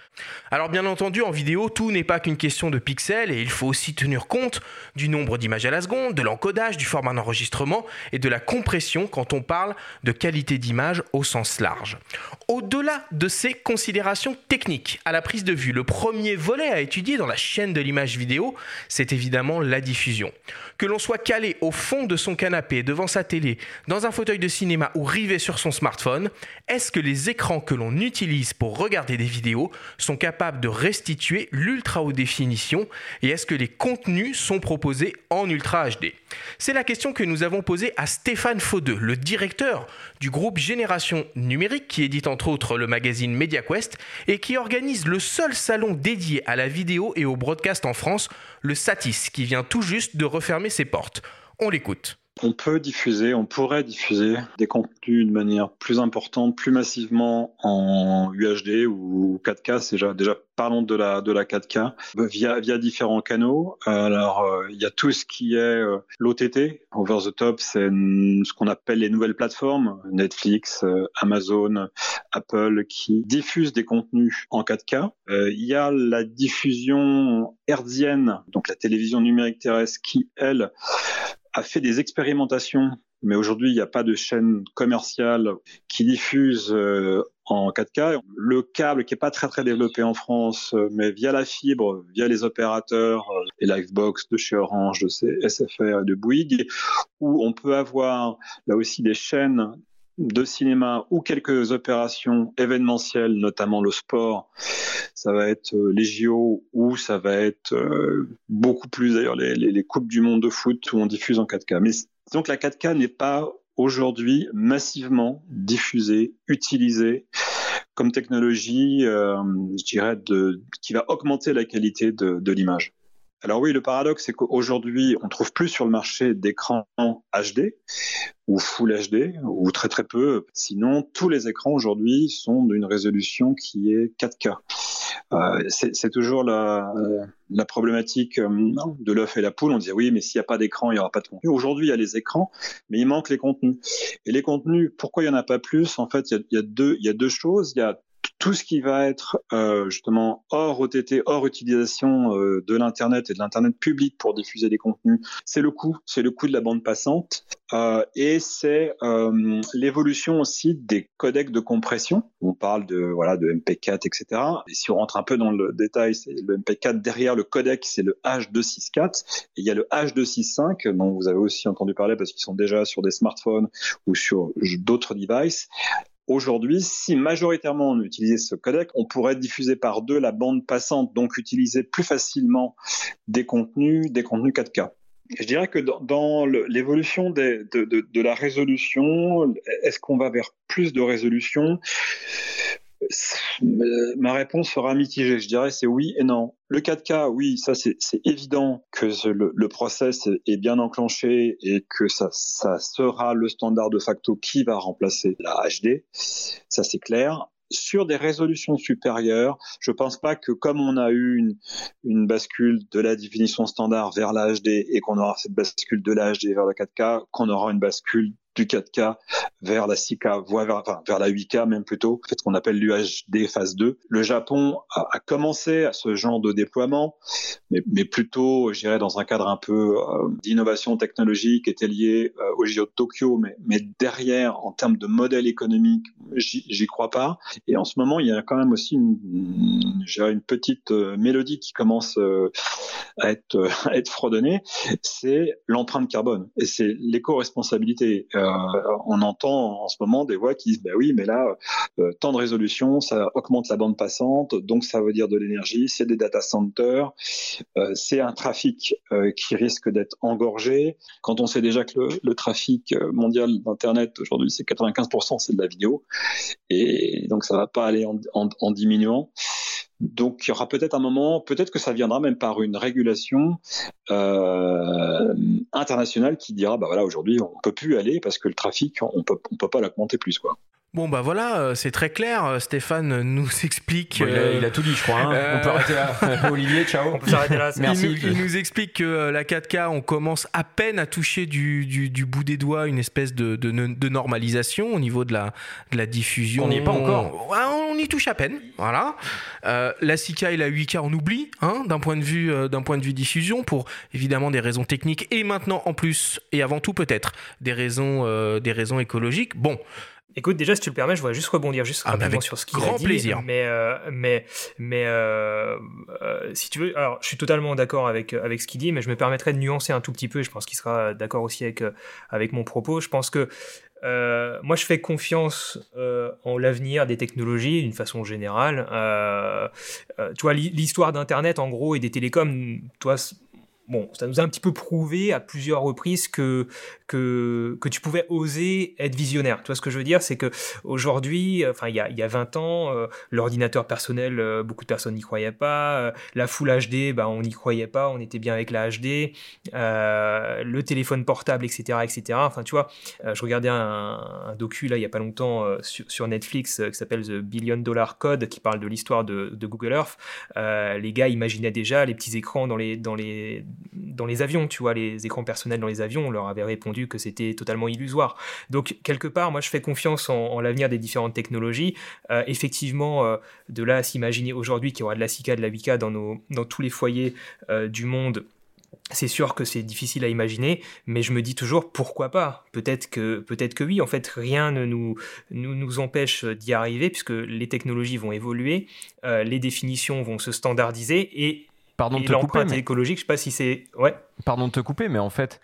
Alors bien entendu en vidéo tout n'est pas qu'une question de pixels et il faut aussi tenir compte du nombre d'images à la seconde, de l'encodage, du format d'enregistrement et de la compression quand on parle de qualité d'image au sens large. Au-delà de ces considérations techniques à la prise de vue, le premier volet à étudier dans la chaîne de l'image vidéo, c'est évidemment la diffusion. Que l'on soit calé au fond de son canapé, devant sa télé, dans un fauteuil de cinéma ou rivé sur son smartphone, est-ce que les écrans que l'on utilise pour regarder des vidéos sont capables de restituer l'ultra haute définition et est-ce que les contenus sont proposés en ultra HD C'est la question que nous avons posée à Stéphane Faudeux, le directeur du groupe Génération Numérique qui édite entre autres le magazine MediaQuest et qui organise le seul salon dédié à la vidéo et au broadcast en France, le Satis, qui vient tout juste de refermer ses portes. On l'écoute. On peut diffuser, on pourrait diffuser des contenus de manière plus importante, plus massivement en UHD ou 4K. C'est déjà, déjà parlons de la de la 4K via via différents canaux. Alors euh, il y a tout ce qui est euh, l'OTT, over the top, c'est ce qu'on appelle les nouvelles plateformes, Netflix, euh, Amazon, Apple, qui diffusent des contenus en 4K. Il y a la diffusion hertzienne, donc la télévision numérique terrestre, qui elle a fait des expérimentations, mais aujourd'hui, il n'y a pas de chaîne commerciale qui diffuse euh, en 4K. Le câble qui est pas très très développé en France, euh, mais via la fibre, via les opérateurs, euh, les Livebox de chez Orange, de SFR, de Bouygues, où on peut avoir là aussi des chaînes de cinéma ou quelques opérations événementielles, notamment le sport, ça va être euh, les JO ou ça va être euh, beaucoup plus d'ailleurs les, les, coupes du monde de foot où on diffuse en 4K. Mais donc la 4K n'est pas aujourd'hui massivement diffusée, utilisée comme technologie, euh, je dirais, qui va augmenter la qualité de l'image. Alors oui, le paradoxe, c'est qu'aujourd'hui, on trouve plus sur le marché d'écrans HD ou Full HD ou très très peu. Sinon, tous les écrans aujourd'hui sont d'une résolution qui est 4K. Euh, c'est toujours la, la problématique euh, de l'œuf et la poule. On dit oui, mais s'il n'y a pas d'écran, il n'y aura pas de contenu. Aujourd'hui, il y a les écrans, mais il manque les contenus. Et les contenus, pourquoi il n'y en a pas plus? En fait, il y a, il y a deux, il y a deux choses. Il y a tout ce qui va être euh, justement hors OTT, hors utilisation euh, de l'internet et de l'internet public pour diffuser des contenus, c'est le coût, c'est le coût de la bande passante euh, et c'est euh, l'évolution aussi des codecs de compression. On parle de voilà de MP4, etc. Et si on rentre un peu dans le détail, c'est le MP4 derrière le codec, c'est le H264 et il y a le H265 dont vous avez aussi entendu parler parce qu'ils sont déjà sur des smartphones ou sur d'autres devices. Aujourd'hui, si majoritairement on utilisait ce codec, on pourrait diffuser par deux la bande passante, donc utiliser plus facilement des contenus, des contenus 4K. Je dirais que dans, l'évolution de, de, la résolution, est-ce qu'on va vers plus de résolution? Ma réponse sera mitigée. Je dirais c'est oui et non. Le 4K, oui, ça c'est évident que le, le, process est bien enclenché et que ça, ça sera le standard de facto qui va remplacer la HD. Ça c'est clair sur des résolutions supérieures, je pense pas que comme on a eu une, une bascule de la définition standard vers la HD et qu'on aura cette bascule de la HD vers la 4K, qu'on aura une bascule du 4K vers la 6K, voire vers, enfin, vers la 8K même plutôt, fait ce qu'on appelle l'UHD phase 2. Le Japon a, commencé à ce genre de déploiement, mais, mais plutôt, je dirais, dans un cadre un peu euh, d'innovation technologique était lié euh, au JO de Tokyo, mais, mais derrière, en termes de modèle économique, j'y crois pas. Et en ce moment, il y a quand même aussi une, une, petite euh, mélodie qui commence euh, à être, à être fredonnée, c'est l'empreinte carbone et c'est l'éco-responsabilité. Euh, on entend en ce moment des voix qui disent bah oui, mais là, euh, tant de résolution, ça augmente la bande passante, donc ça veut dire de l'énergie, c'est des data centers, euh, c'est un trafic euh, qui risque d'être engorgé. Quand on sait déjà que le, trafic mondial d'Internet aujourd'hui, c'est 95%, c'est de la vidéo, et donc ça va pas aller en, diminuant. Donc il y aura peut-être un moment, peut-être que ça viendra même par une régulation euh, internationale qui dira bah voilà aujourd'hui on peut plus aller parce que le trafic on peut peut pas l'augmenter plus quoi. Bon bah voilà, euh, c'est très clair. Euh, Stéphane nous explique. Bon, il, a, il, a, tout dit, je crois. Hein. Euh... On peut arrêter là. Olivier, ciao. On peut s'arrêter là. Merci. Il, il, nous explique que la 4K, on commence à peine à toucher du, du, du bout des doigts une espèce de, de, de, normalisation au niveau de la, de la diffusion. On n'y est pas encore. On, on, y touche à peine. Voilà. Euh, la 6K et la 8K, on oublie hein, d'un point de vue d'un point de vue diffusion pour évidemment des raisons techniques et maintenant en plus et avant tout peut-être des raisons euh, des raisons écologiques. Bon. Écoute, déjà, si tu le permets, je voudrais juste rebondir juste ah, rapidement sur ce qu'il a dit. plaisir. Mais, euh, mais, mais euh, euh, si tu veux, alors, je suis totalement d'accord avec, avec ce qu'il dit, mais je me permettrai de nuancer un tout petit peu. Je pense qu'il sera d'accord aussi avec, avec mon propos. Je pense que euh, moi, je fais confiance euh, en l'avenir des technologies d'une façon générale. Euh, tu vois, l'histoire d'Internet, en gros, et des télécoms, toi, bon, ça nous a un petit peu prouvé à plusieurs reprises que que, que tu pouvais oser être visionnaire. Tu vois ce que je veux dire? C'est que aujourd'hui, enfin il y a, il y a 20 ans, euh, l'ordinateur personnel, euh, beaucoup de personnes n'y croyaient pas. Euh, la Full HD, bah, on n'y croyait pas, on était bien avec la HD. le téléphone portable, etc. etc. Enfin tu vois, je regardais un, un, docu là il y a pas longtemps sur, sur, Netflix qui s'appelle The Billion Dollar Code qui parle de l'histoire de, de, Google Earth. les gars imaginaient déjà les petits écrans dans les, dans les, dans les avions, tu vois, les écrans personnels dans les avions, on leur avait répondu que c'était totalement illusoire. Donc quelque part, moi je fais confiance en, en l'avenir des différentes technologies. Euh, effectivement, euh, de là à s'imaginer aujourd'hui qu'il y aura de la 6K, de la 8K dans, nos, dans tous les foyers euh, du monde, c'est sûr que c'est difficile à imaginer, mais je me dis toujours pourquoi pas? Peut-être que, peut-être que oui. En fait, rien ne nous, nous, nous empêche d'y arriver puisque les technologies vont évoluer, les définitions vont se standardiser et, Pardon de te couper, mais... écologique. Je sais pas si c'est ouais. Pardon de te couper, mais en fait,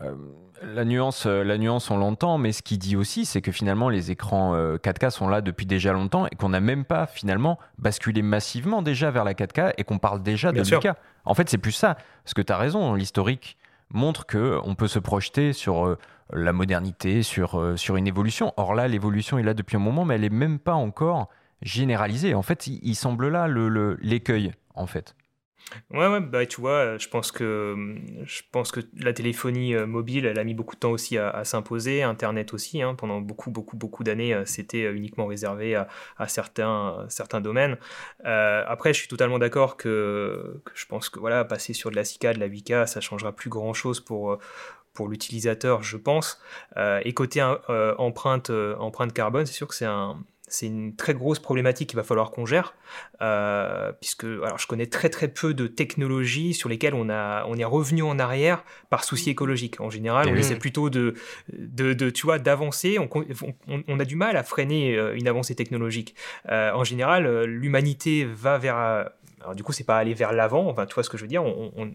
euh, la nuance, la nuance, on l'entend, mais ce qu'il dit aussi, c'est que finalement les écrans euh, 4K sont là depuis déjà longtemps et qu'on n'a même pas finalement basculé massivement déjà vers la 4K et qu'on parle déjà Bien de sûr. 8K. En fait, c'est plus ça. Parce que tu as raison, l'historique montre que on peut se projeter sur euh, la modernité, sur, euh, sur une évolution. Or là, l'évolution est là depuis un moment, mais elle est même pas encore généralisée. En fait, il, il semble là l'écueil, le, le, en fait. Ouais, ouais, bah tu vois, je pense que je pense que la téléphonie euh, mobile, elle a mis beaucoup de temps aussi à, s'imposer, Internet aussi, hein, pendant beaucoup, beaucoup, beaucoup d'années, c'était uniquement réservé à, certains, certains domaines. Euh, après, je suis totalement d'accord que, je pense que voilà, passer sur de la 6K, de la 8K, ça changera plus grand chose pour pour l'utilisateur, je pense. Euh, et côté euh, empreinte, empreinte carbone, c'est sûr que c'est un c'est une très grosse problématique qu'il va falloir qu'on gère, euh, puisque alors je connais très très peu de technologies sur lesquelles on a on est revenu en arrière par souci écologique. En général, on mmh. essaie plutôt de, de, de tu vois d'avancer. On, on, on, a du mal à freiner une avancée technologique. Euh, en général, l'humanité va vers alors du coup, c'est pas aller vers l'avant, enfin, tu vois ce que je veux dire, on,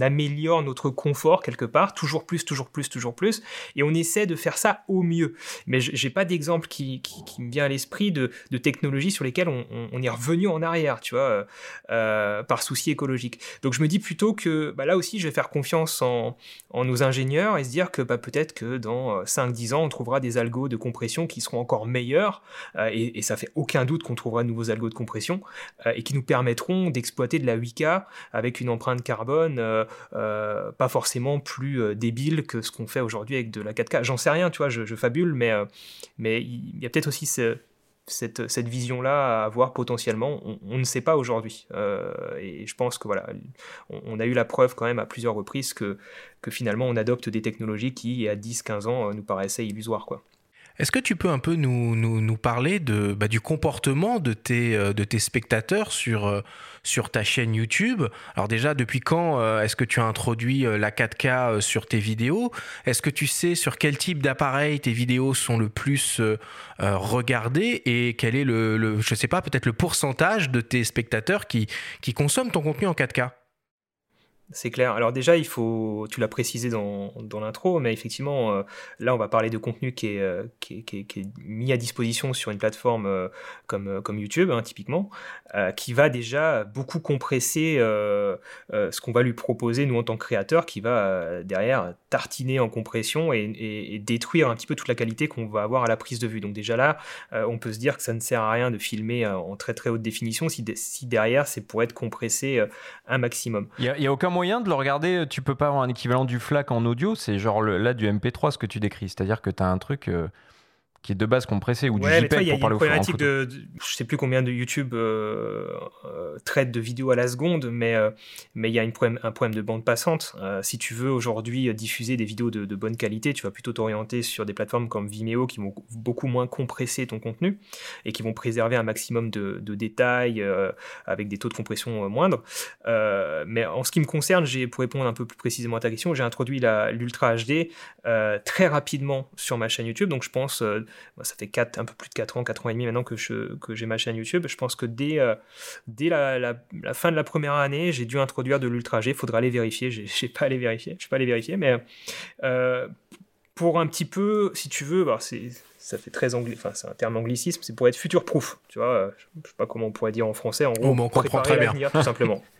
améliore notre confort quelque part, toujours plus, toujours plus, toujours plus, et on essaie de faire ça au mieux. Mais j'ai pas d'exemple qui, me vient à l'esprit de, de technologies sur lesquelles on, est revenu en arrière, tu vois, euh, par souci écologique. Donc je me dis plutôt que bah, là aussi, je vais faire confiance en, en nos ingénieurs et se dire que bah, peut-être que dans 5-10 ans, on trouvera des algos de compression qui seront encore meilleurs, euh, et, et, ça fait aucun doute qu'on trouvera de nouveaux algos de compression, euh, et qui nous permettront d'exploiter de la 8K avec une empreinte carbone euh, euh, pas forcément plus euh, débile que ce qu'on fait aujourd'hui avec de la 4K. J'en sais rien, tu vois, je, fabule, mais mais il y a peut-être aussi ce, cette, cette vision-là à avoir potentiellement, on, ne sait pas aujourd'hui. et je pense que voilà, on, a eu la preuve quand même à plusieurs reprises que, que finalement on adopte des technologies qui, à 10-15 ans, nous paraissaient illusoires. Quoi. Est-ce que tu peux un peu nous, parler bah, du comportement de tes, euh, spectateurs sur, euh, sur ta chaîne YouTube? Alors déjà, depuis quand euh, est-ce que tu as introduit la 4K sur tes vidéos? Est-ce que tu sais sur quel type d'appareil tes vidéos sont le plus regardées? Et quel est le, le je sais pas, peut-être le pourcentage de tes spectateurs qui, qui consomment ton contenu en 4K c'est clair. Alors déjà, il faut, tu l'as précisé dans, dans l'intro, mais effectivement, euh, là, on va parler de contenu qui est, euh, qui, est, qui, est, mis à disposition sur une plateforme euh, comme, comme YouTube, hein, typiquement, qui va déjà beaucoup compresser ce qu'on va lui proposer, nous, en tant que créateur, qui va derrière tartiner en compression et, et, détruire un petit peu toute la qualité qu'on va avoir à la prise de vue. Donc déjà là, on peut se dire que ça ne sert à rien de filmer en très très haute définition si, si derrière, c'est pour être compressé un maximum. Il n'y a, moyen de le regarder Tu peux pas avoir un équivalent du FLAC en audio C'est genre là du MP3 ce que tu décris. C'est-à-dire que tu as un truc. Euh, qui est de base compressé ou du JPEG pour parler au problématique de, je sais plus combien de YouTube euh, euh, traite de vidéos à la seconde, mais euh, mais il y a une problème, un problème de bande passante. si tu veux aujourd'hui diffuser des vidéos de, bonne qualité, tu vas plutôt t'orienter sur des plateformes comme Vimeo qui vont beaucoup moins compresser ton contenu et qui vont préserver un maximum de, de détails avec des taux de compression moindres. mais en ce qui me concerne, j'ai pour répondre un peu plus précisément à ta question, j'ai introduit l'Ultra HD très rapidement sur ma chaîne YouTube, donc je pense ça fait 4, un peu plus de 4 ans, 4 ans et demi maintenant que, je, que j'ai ma chaîne YouTube. Je pense que dès, euh, dès la, la, fin de la première année, j'ai dû introduire de l'Ultra G. Il faudra aller vérifier. Je n'ai pas allé vérifier. Je pas allé vérifier. Mais euh, pour un petit peu, si tu veux, bah, c'est ça fait très anglais, enfin c'est un terme anglicisme, c'est pour être future proof, tu vois, je sais pas comment on pourrait dire en français, en gros, oh, on comprend très bien, tout simplement.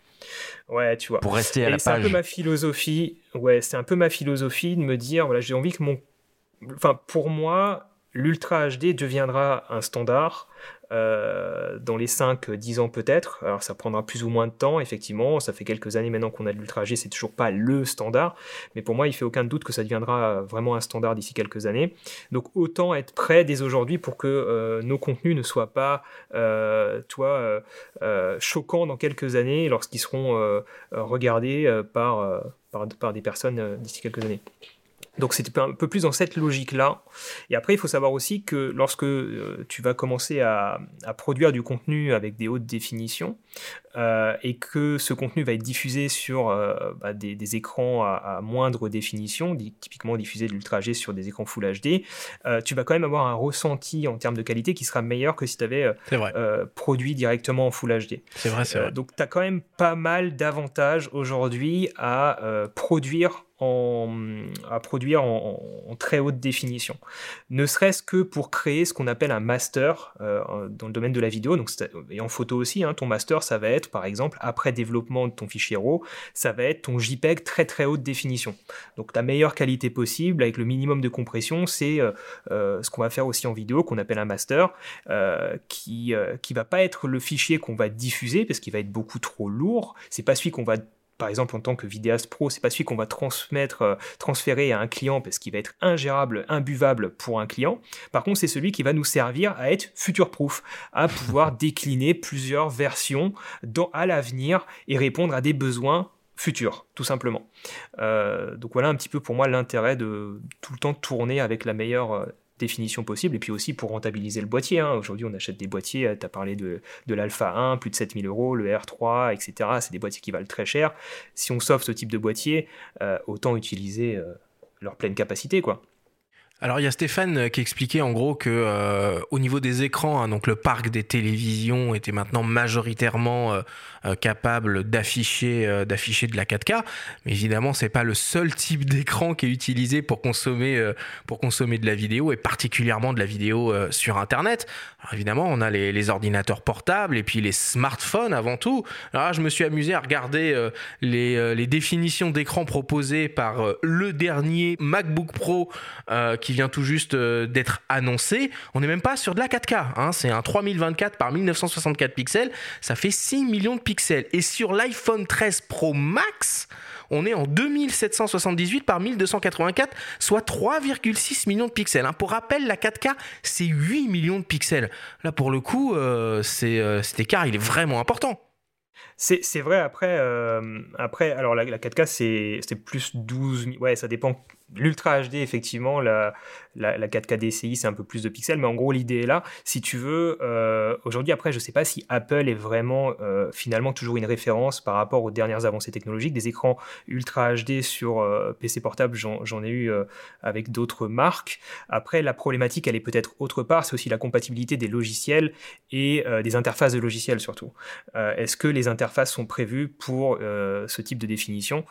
Ouais, tu vois. Pour rester à la page. C'est un peu ma philosophie. Ouais, c'est un peu ma philosophie de me dire, voilà, j'ai envie que mon, enfin, pour moi, l'Ultra HD deviendra un standard euh, dans les 5-10 ans peut-être. Alors ça prendra plus ou moins de temps, effectivement. Ça fait quelques années maintenant qu'on a de l'Ultra HD, c'est toujours pas le standard. Mais pour moi, il fait aucun doute que ça deviendra vraiment un standard d'ici quelques années. Donc autant être prêt dès aujourd'hui pour que euh, nos contenus ne soient pas, euh, toi, choquants dans quelques années lorsqu'ils seront regardés par des personnes d'ici quelques années. Donc c'était un peu plus dans cette logique-là. Et après, il faut savoir aussi que lorsque euh, tu vas commencer à, produire du contenu avec des hautes définitions euh, et que ce contenu va être diffusé sur euh, bah, des, écrans à, moindre définition, typiquement diffusé de l'Ultra G sur des écrans Full HD, tu vas quand même avoir un ressenti en termes de qualité qui sera meilleur que si tu avais produit directement en Full HD. C'est vrai, c'est vrai. donc tu as quand même pas mal d'avantages aujourd'hui à produire à produire en, très haute définition. Ne serait-ce que pour créer ce qu'on appelle un master euh, dans le domaine de la vidéo, donc, et en photo aussi, hein, ton master, ça va être par exemple, après développement de ton fichier RAW, ça va être ton JPEG très très haute définition. Donc la meilleure qualité possible, avec le minimum de compression, c'est euh, euh, ce qu'on va faire aussi en vidéo, qu'on appelle un master, qui, qui va pas être le fichier qu'on va diffuser, parce qu'il va être beaucoup trop lourd, c'est pas celui qu'on va par exemple en tant que vidéaste pro, c'est pas celui qu'on va transmettre, euh, transférer à un client parce qu'il va être ingérable, imbuvable pour un client. Par contre, c'est celui qui va nous servir à être future proof, à pouvoir décliner plusieurs versions dans, à l'avenir et répondre à des besoins futurs, tout simplement. Euh, donc voilà un petit peu pour moi l'intérêt de tout le temps tourner avec la meilleure euh, définition possible, et puis aussi pour rentabiliser le boîtier. Hein. Aujourd'hui, on achète des boîtiers, tu as parlé de, de l'Alpha 1, plus de 7000 euros, le R3, etc. C'est des boîtiers qui valent très cher. Si on s'offre ce type de boîtier, euh, autant utiliser euh, leur pleine capacité, quoi. Alors il y a Stéphane euh, qui expliquait en gros que euh, au niveau des écrans, hein, donc le parc des télévisions était maintenant majoritairement euh, capable d'afficher de la 4K, mais évidemment c'est pas le seul type d'écran qui est utilisé pour consommer pour consommer de la vidéo et particulièrement de la vidéo sur Internet. Alors évidemment on a les, les, ordinateurs portables et puis les smartphones avant tout. Alors là, je me suis amusé à regarder les, les définitions d'écran proposées par le dernier MacBook Pro qui vient tout juste d'être annoncé, on n'est même pas sur de la 4K. Hein. c'est un 3024 par 1964 pixels, ça fait 6 millions de pixels. Et sur l'iPhone 13 Pro Max, on est en 2778 par 1284, soit 3,6 millions de pixels. Hein. Pour rappel, la 4K, c'est 8 millions de pixels. Là, pour le coup, euh, euh, cet écart, il est vraiment important. C'est vrai, après, euh, après alors la, la 4K, c'est plus 12... Ouais, ça dépend L'Ultra HD, effectivement, la, la, 4K DCI, c'est un peu plus de pixels, mais en gros, l'idée est là. Si tu veux, euh, aujourd'hui, après, je ne sais pas si Apple est vraiment euh, finalement toujours une référence par rapport aux dernières avancées technologiques. Des écrans Ultra HD sur PC portable, j'en ai eu avec d'autres marques. Après, la problématique, elle est peut-être autre part, c'est aussi la compatibilité des logiciels et des interfaces de logiciels surtout. Est-ce que les interfaces sont prévues pour ce type de définition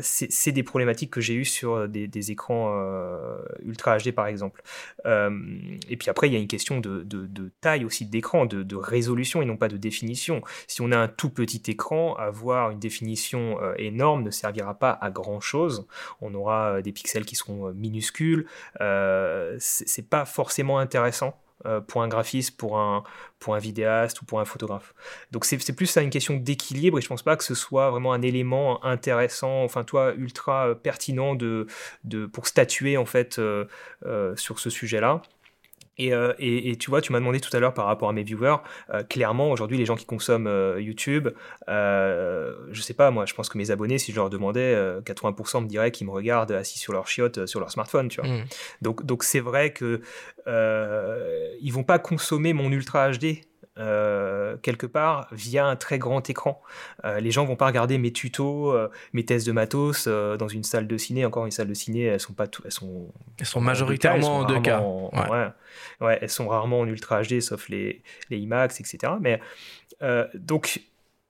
C'est des problématiques que j'ai eues sur des des, écrans euh, Ultra HD par exemple. Euh, et puis après, il y a une question de, taille aussi d'écran, de, de, résolution et non pas de définition. Si on a un tout petit écran, avoir une définition euh, énorme ne servira pas à grand chose. On aura des pixels qui seront minuscules. c'est pas forcément intéressant euh, pour un graphiste, pour un, pour un vidéaste ou pour un photographe. Donc c'est plus ça une question d'équilibre et je pense pas que ce soit vraiment un élément intéressant, enfin toi, ultra euh, pertinent de, de, pour statuer en fait euh, sur ce sujet-là. Euh, et, et, tu vois, tu m'as demandé tout à l'heure par rapport à mes viewers, euh, clairement aujourd'hui les gens qui consomment euh, YouTube, je sais pas moi, je pense que mes abonnés, si je leur demandais, 80% me diraient qu'ils me regardent assis sur leur chiotte sur leur smartphone, tu vois. Mmh. Donc donc c'est vrai que ils vont pas consommer mon Ultra HD euh, quelque part via un très grand écran. Euh, les gens vont pas regarder mes tutos, euh, mes tests de matos dans une salle de ciné. Encore une salle de ciné, elles sont pas tout, elles sont, elles sont majoritairement en 2K. ouais. ouais. elles sont rarement en Ultra HD, sauf les, les IMAX, etc. Mais donc,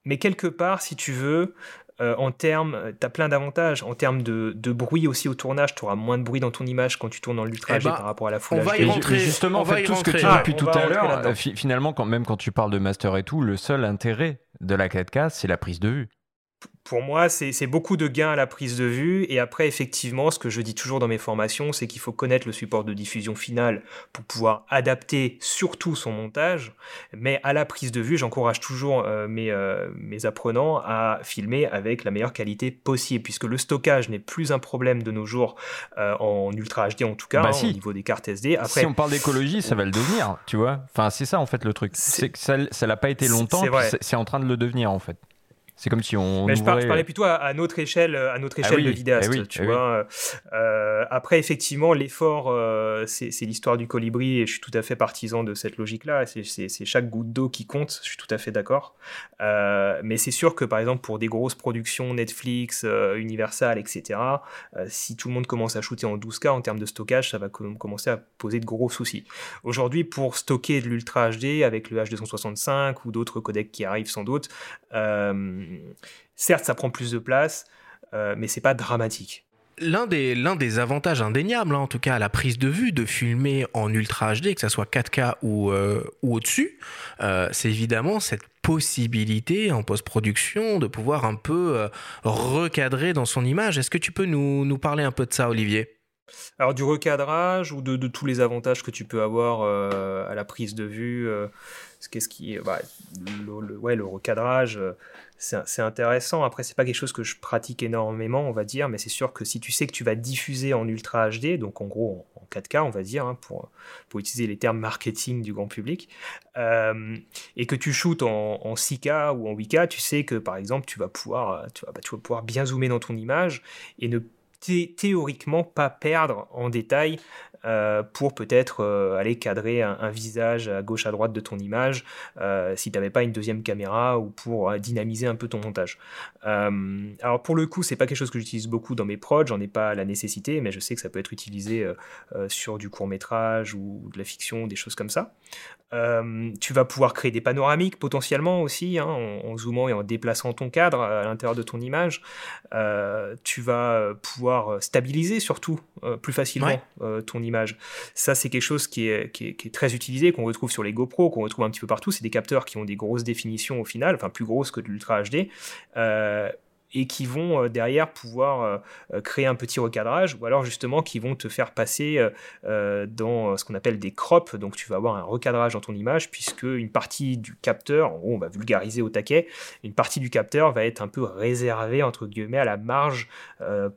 mais quelque part, si tu veux, euh, en termes, euh, tu as plein d'avantages. En termes de, bruit aussi au tournage, tu auras moins de bruit dans ton image quand tu tournes dans l'Ultra eh bah, par rapport à la Full on va y rentrer, Justement, en fait, tout ce que tu dis depuis tout à l'heure, finalement, quand, même quand tu parles de master et tout, le seul intérêt de la 4K, c'est la prise de vue pour moi, c'est beaucoup de gains à la prise de vue. Et après, effectivement, ce que je dis toujours dans mes formations, c'est qu'il faut connaître le support de diffusion final pour pouvoir adapter surtout son montage. Mais à la prise de vue, j'encourage toujours euh, mes, euh, mes, apprenants à filmer avec la meilleure qualité possible, puisque le stockage n'est plus un problème de nos jours euh, en Ultra HD, en tout cas, bah hein, au niveau des cartes SD. Après, si on parle d'écologie, ça va le devenir, tu vois. Enfin, c'est ça, en fait, le truc. C'est que ça l'a pas été longtemps, c'est en train de le devenir, en fait. C'est comme si on. Mais je, parlais plutôt à, notre échelle, à notre ah échelle de vidéaste, eh tu eh vois. Euh, après, effectivement, l'effort, euh, c'est l'histoire du colibri et je suis tout à fait partisan de cette logique-là. C'est chaque goutte d'eau qui compte, je suis tout à fait d'accord. Euh, mais c'est sûr que, par exemple, pour des grosses productions, Netflix, Universal, etc., si tout le monde commence à shooter en 12K en termes de stockage, ça va commencer à poser de gros soucis. Aujourd'hui, pour stocker de l'Ultra HD avec le H265 ou d'autres codecs qui arrivent sans doute, certes, ça prend plus de place, euh, mais c'est pas dramatique. L'un des, l'un des avantages indéniables, hein, en tout cas à la prise de vue, de filmer en Ultra HD, que ce soit 4K ou, euh, ou au-dessus, euh, c'est évidemment cette possibilité en post-production de pouvoir un peu recadrer dans son image. Est-ce que tu peux nous, nous parler un peu de ça, Olivier? Alors du recadrage ou de, tous les avantages que tu peux avoir à la prise de vue, qu'est-ce qui, bah, le, ouais, le recadrage, c'est intéressant. Après, c'est pas quelque chose que je pratique énormément, on va dire, mais c'est sûr que si tu sais que tu vas diffuser en Ultra HD, donc en gros en 4K, on va dire, hein, pour, pour utiliser les termes marketing du grand public, euh, et que tu shootes en, en, 6K ou en 8K, tu sais que par exemple, tu vas pouvoir, tu vas, bah, tu vas pouvoir bien zoomer dans ton image et ne théoriquement pas perdre en détail euh, pour peut-être euh, aller cadrer un, visage à gauche à droite de ton image euh, si tu n'avais pas une deuxième caméra ou pour dynamiser un peu ton montage. alors pour le coup, c'est pas quelque chose que j'utilise beaucoup dans mes prods, j'en ai pas la nécessité, mais je sais que ça peut être utilisé sur du court métrage ou de la fiction, des choses comme ça. tu vas pouvoir créer des panoramiques potentiellement aussi, hein, en, zoomant et en déplaçant ton cadre à l'intérieur de ton image. tu vas pouvoir stabiliser surtout plus facilement ton image ça, c'est quelque chose qui est, très utilisé, qu'on retrouve sur les GoPro, qu'on retrouve un petit peu partout. C'est des capteurs qui ont des grosses définitions au final, enfin plus grosses que de l'Ultra HD. Euh, et qui vont derrière pouvoir créer un petit recadrage ou alors justement qui vont te faire passer dans ce qu'on appelle des crops. Donc tu vas avoir un recadrage dans ton image puisque une partie du capteur, on va vulgariser au taquet, une partie du capteur va être un peu réservée entre guillemets à la marge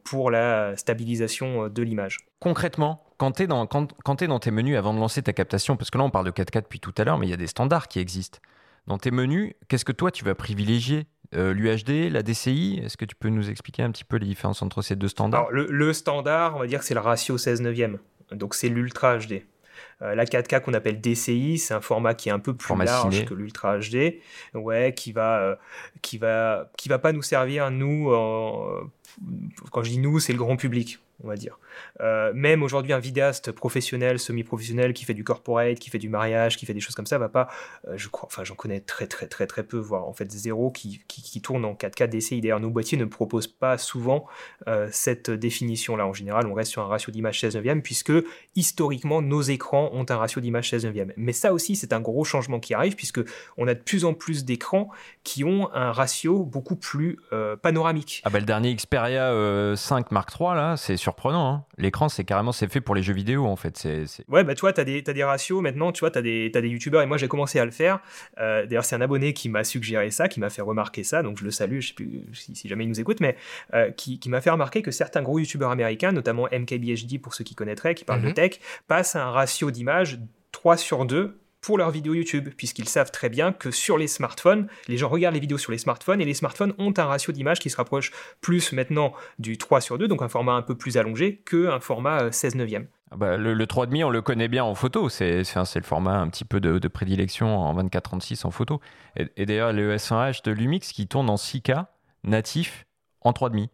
pour la stabilisation de l'image. Concrètement, quand tu es, dans, dans tes menus avant de lancer ta captation, parce que là on parle de 4K depuis tout à l'heure, mais il y a des standards qui existent. Dans tes menus, qu'est-ce que toi tu vas privilégier? Euh, L'UHD, la DCI Est-ce que tu peux nous expliquer un petit peu les différences entre ces deux standards? Alors, le, standard, on va dire que c'est le ratio 16 neuvième. Donc c'est l'Ultra HD. Euh, la 4K qu'on appelle DCI, c'est un format qui est un peu plus large que l'Ultra HD, ouais, qui va, euh, qui va, qui va pas nous servir nous. quand je dis nous, c'est le grand public on va dire. Euh, même aujourd'hui, un vidéaste professionnel, semi-professionnel, qui fait du corporate, qui fait du mariage, qui fait des choses comme ça, va pas, euh, je crois, enfin j'en connais très très très très peu, voire en fait zéro, qui, qui, tourne en 4K DCI. D'ailleurs, nos boîtiers ne proposent pas souvent euh, cette définition-là. En général, on reste sur un ratio d'image 16 neuvième, puisque historiquement, nos écrans ont un ratio d'image 16 neuvième. Mais ça aussi, c'est un gros changement qui arrive, puisque on a de plus en plus d'écrans qui ont un ratio beaucoup plus panoramique. Ah bah le dernier Xperia 5 Mark III, là, c'est sur surprenant. Hein. L'écran, c'est carrément c'est fait pour les jeux vidéo en fait. C'est, Ouais, bah tu vois, tu as des, des ratios maintenant, tu vois, tu as des, des youtubeurs et moi j'ai commencé à le faire. Euh, d'ailleurs, c'est un abonné qui m'a suggéré ça, qui m'a fait remarquer ça, donc je le salue, je sais plus si, jamais il nous écoute, mais euh, qui, qui m'a fait remarquer que certains gros youtubeurs américains, notamment MKBHD pour ceux qui connaîtraient, qui parlent de mhm. tech, passent à un ratio d'image 3 sur 2 pour leurs vidéos YouTube, puisqu'ils savent très bien que sur les smartphones, les gens regardent les vidéos sur les smartphones, et les smartphones ont un ratio d'image qui se rapproche plus maintenant du 3 sur 2, donc un format un peu plus allongé, qu'un format 16 euh, neuvième. Ah bah, le, le 3,5, on le connaît bien en photo, c'est le format un petit peu de, prédilection en 24-36 en photo. Et, d'ailleurs, le S1H de Lumix qui tourne en 6K natif en 3,5.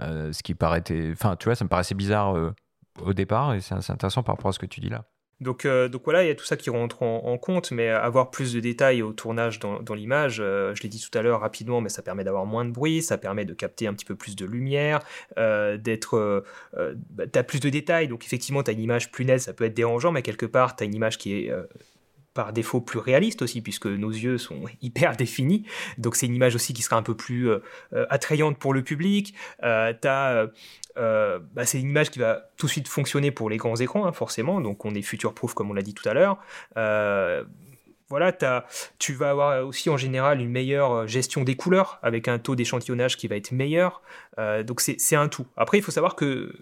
Euh, ce qui paraît. Enfin, tu vois, ça me paraissait bizarre euh, au départ, et c'est intéressant par rapport à ce que tu dis là. Donc, euh, donc voilà, il y a tout ça qui rentre en, compte, mais avoir plus de détails au tournage dans, l'image, euh, je l'ai dit tout à l'heure rapidement, mais ça permet d'avoir moins de bruit, ça permet de capter un petit peu plus de lumière, euh, d'être... Bah, tu as plus de détails, donc effectivement, tu as une image plus nette, ça peut être dérangeant, mais quelque part, tu as une image qui est par défaut plus réaliste aussi, puisque nos yeux sont hyper définis. Donc c'est une image aussi qui sera un peu plus attrayante pour le public. Euh, euh, bah, c'est une image qui va tout de suite fonctionner pour les grands écrans, hein, forcément. Donc on est future-proof, comme on l'a dit tout à l'heure. Euh, voilà, tu vas avoir aussi en général une meilleure gestion des couleurs avec un taux d'échantillonnage qui va être meilleur. Euh, donc c'est un tout. Après, il faut savoir que,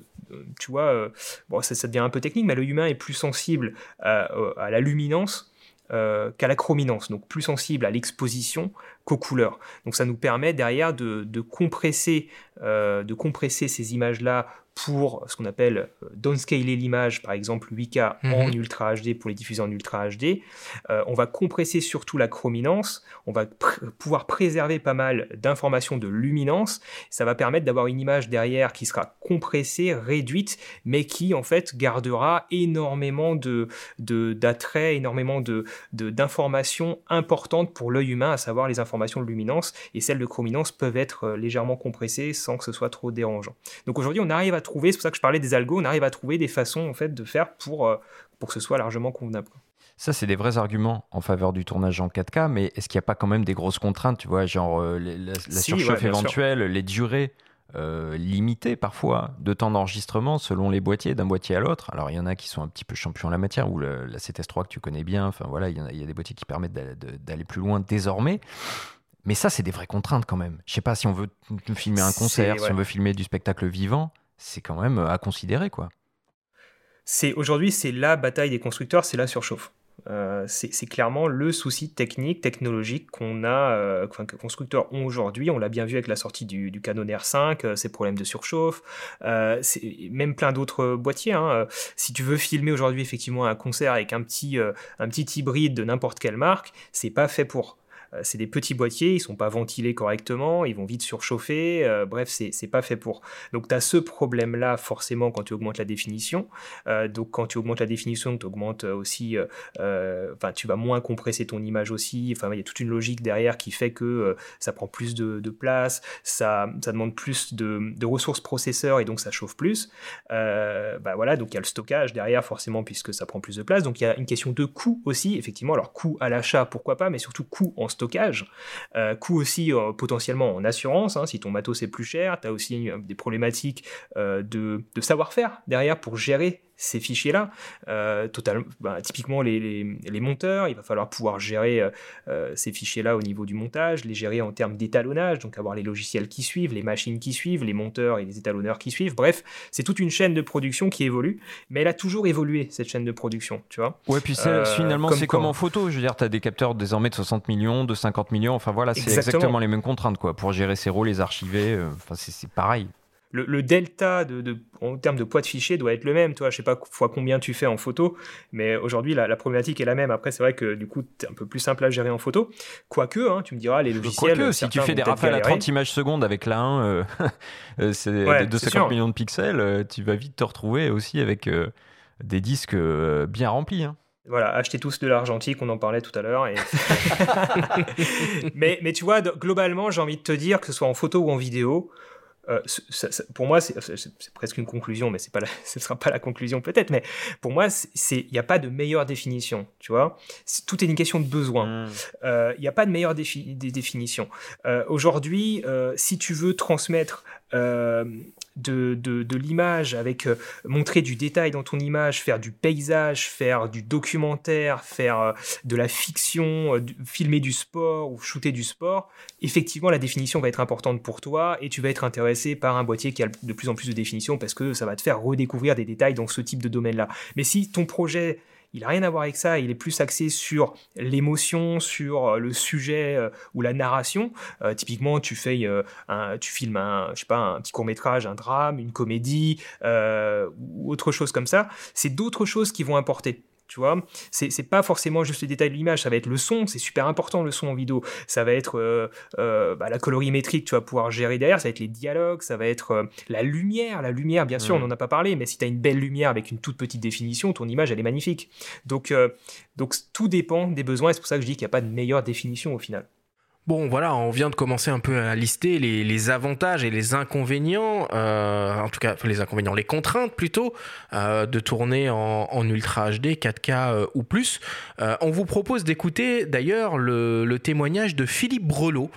tu vois, bon, ça, devient un peu technique, mais l'œil humain est plus sensible à la luminance euh, qu'à la chrominance, donc plus sensible à l'exposition qu'aux couleurs. Donc ça nous permet derrière de, compresser, euh, de compresser ces images-là pour ce qu'on appelle euh, downscaler l'image, par exemple 8K en mhm. Ultra HD pour les diffuser en Ultra HD. Euh, on va compresser surtout la chrominance, on va pouvoir préserver pas mal d'informations de luminance. Ça va permettre d'avoir une image derrière qui sera compressée, réduite, mais qui en fait gardera énormément de d'attraits, énormément de d'informations importantes pour l'œil humain, à savoir les informations de luminance et celles de chrominance peuvent être euh, légèrement compressées sans que ce soit trop dérangeant. Donc aujourd'hui, on arrive à c'est pour ça que je parlais des algos, on arrive à trouver des façons en fait de faire pour, euh, pour que ce soit largement convenable. Ça, c'est des vrais arguments en faveur du tournage en 4K, mais est-ce qu'il n'y a pas quand même des grosses contraintes, tu vois, genre euh, la, surchauffe éventuelle, les durées euh, limitées parfois de temps d'enregistrement selon les boîtiers, d'un boîtier à l'autre. Alors, il y en a qui sont un petit peu champions en la matière, ou la CTS3 que tu connais bien, enfin voilà, il y, a, des boîtiers qui permettent d'aller plus loin désormais. Mais ça, c'est des vraies contraintes quand même. Je sais pas si on veut filmer un concert, si on veut filmer du spectacle vivant, c'est quand même euh, à considérer, quoi. C'est aujourd'hui, c'est la bataille des constructeurs, c'est la surchauffe. Euh, c'est clairement le souci technique, technologique qu'on a, euh, que les constructeurs ont aujourd'hui. On l'a bien vu avec la sortie du, Canon R5, ces problèmes de surchauffe, même plein d'autres boîtiers. Hein. Si tu veux filmer aujourd'hui effectivement un concert avec un petit, un petit hybride de n'importe quelle marque, c'est pas fait pour. Euh, c'est des petits boîtiers, ils sont pas ventilés correctement, ils vont vite surchauffer, euh, bref, c'est pas fait pour. Donc tu as ce problème-là forcément quand tu augmentes la définition. Euh, donc quand tu augmentes la définition, tu augmentes aussi, enfin tu vas moins compresser ton image aussi, enfin il y a toute une logique derrière qui fait que ça prend plus de, place, ça, ça, demande plus de, ressources processeurs et donc ça chauffe plus. bah voilà, donc il y a le stockage derrière forcément puisque ça prend plus de place, donc il y a une question de coût aussi, effectivement, alors coût à l'achat pourquoi pas, mais surtout coût en stockage stockage, coût aussi potentiellement en assurance, hein, si ton matos est plus cher, tu as aussi des problématiques de savoir-faire derrière pour gérer ces fichiers-là. Euh, bah, typiquement, les, les, monteurs, il va falloir pouvoir gérer euh, euh, ces fichiers-là au niveau du montage, les gérer en termes d'étalonnage, donc avoir les logiciels qui suivent, les machines qui suivent, les monteurs et les étalonneurs qui suivent. Bref, c'est toute une chaîne de production qui évolue, mais elle a toujours évolué, cette chaîne de production, tu vois. Ouais, puis finalement, c'est comme en photo. Je veux dire, tu as des capteurs désormais de 60 millions, de 50 millions, enfin voilà, c'est exactement. les mêmes contraintes, quoi. Pour gérer ces rôles, les archiver, enfin, c'est pareil le, delta de, en termes de poids de fichier doit être le même. Toi, je sais pas fois combien tu fais en photo, mais aujourd'hui, la, problématique est la même. Après, c'est vrai que du coup, c'est un peu plus simple à gérer en photo. Quoique, hein, tu me diras, les logiciels. Quoique, si tu fais des rafales à 30 images secondes avec la 1, euh, euh, c'est de 250 millions de pixels, euh, tu vas vite te retrouver aussi avec des disques bien remplis. Hein. Voilà, achetez tous de l'argentique, on en parlait tout à l'heure. mais, mais tu vois, globalement, j'ai envie de te dire, que ce soit en photo ou en vidéo, euh, pour moi, c'est presque une conclusion, mais pas ce ne sera pas la conclusion peut-être, mais pour moi, il n'y a pas de meilleure définition, tu vois. tout est une question de besoin. Hmm. Euh, il n'y a pas de meilleure définition. Euh, aujourd'hui, si tu veux transmettre de, de, l'image, avec euh, montrer du détail dans ton image, faire du paysage, faire du documentaire, faire euh, de la fiction, euh, filmer du sport ou shooter du sport, effectivement la définition va être importante pour toi et tu vas être intéressé par un boîtier qui a de plus en plus de définition parce que ça va te faire redécouvrir des détails dans ce type de domaine-là. Mais si ton projet il n'a rien à voir avec ça, il est plus axé sur l'émotion, sur euh, le sujet euh, ou la narration. Euh, typiquement, tu fais, un, tu filmes un, je sais pas, un petit court métrage, un drame, une comédie ou autre chose comme ça. C'est d'autres choses qui vont importer tu vois. C'est pas forcément juste les détails de l'image, ça va être le son, c'est super important le son en vidéo. Ça va être euh, euh, bah, la colorimétrie que tu vas pouvoir gérer derrière, ça va être les dialogues, ça va être euh, la lumière. La lumière, bien sûr, on n'en a pas parlé, mais si tu as une belle lumière avec une toute petite définition, ton image, elle est magnifique. Donc, donc tout dépend des besoins, et c'est pour ça que je dis qu'il n'y a pas de meilleure définition au final. Bon, voilà, on vient de commencer un peu à lister les, avantages et les inconvénients, euh, en tout cas les inconvénients, les contraintes plutôt, euh, de tourner en, Ultra HD, 4K euh, ou plus. on vous propose d'écouter d'ailleurs le, témoignage de Philippe Brelot,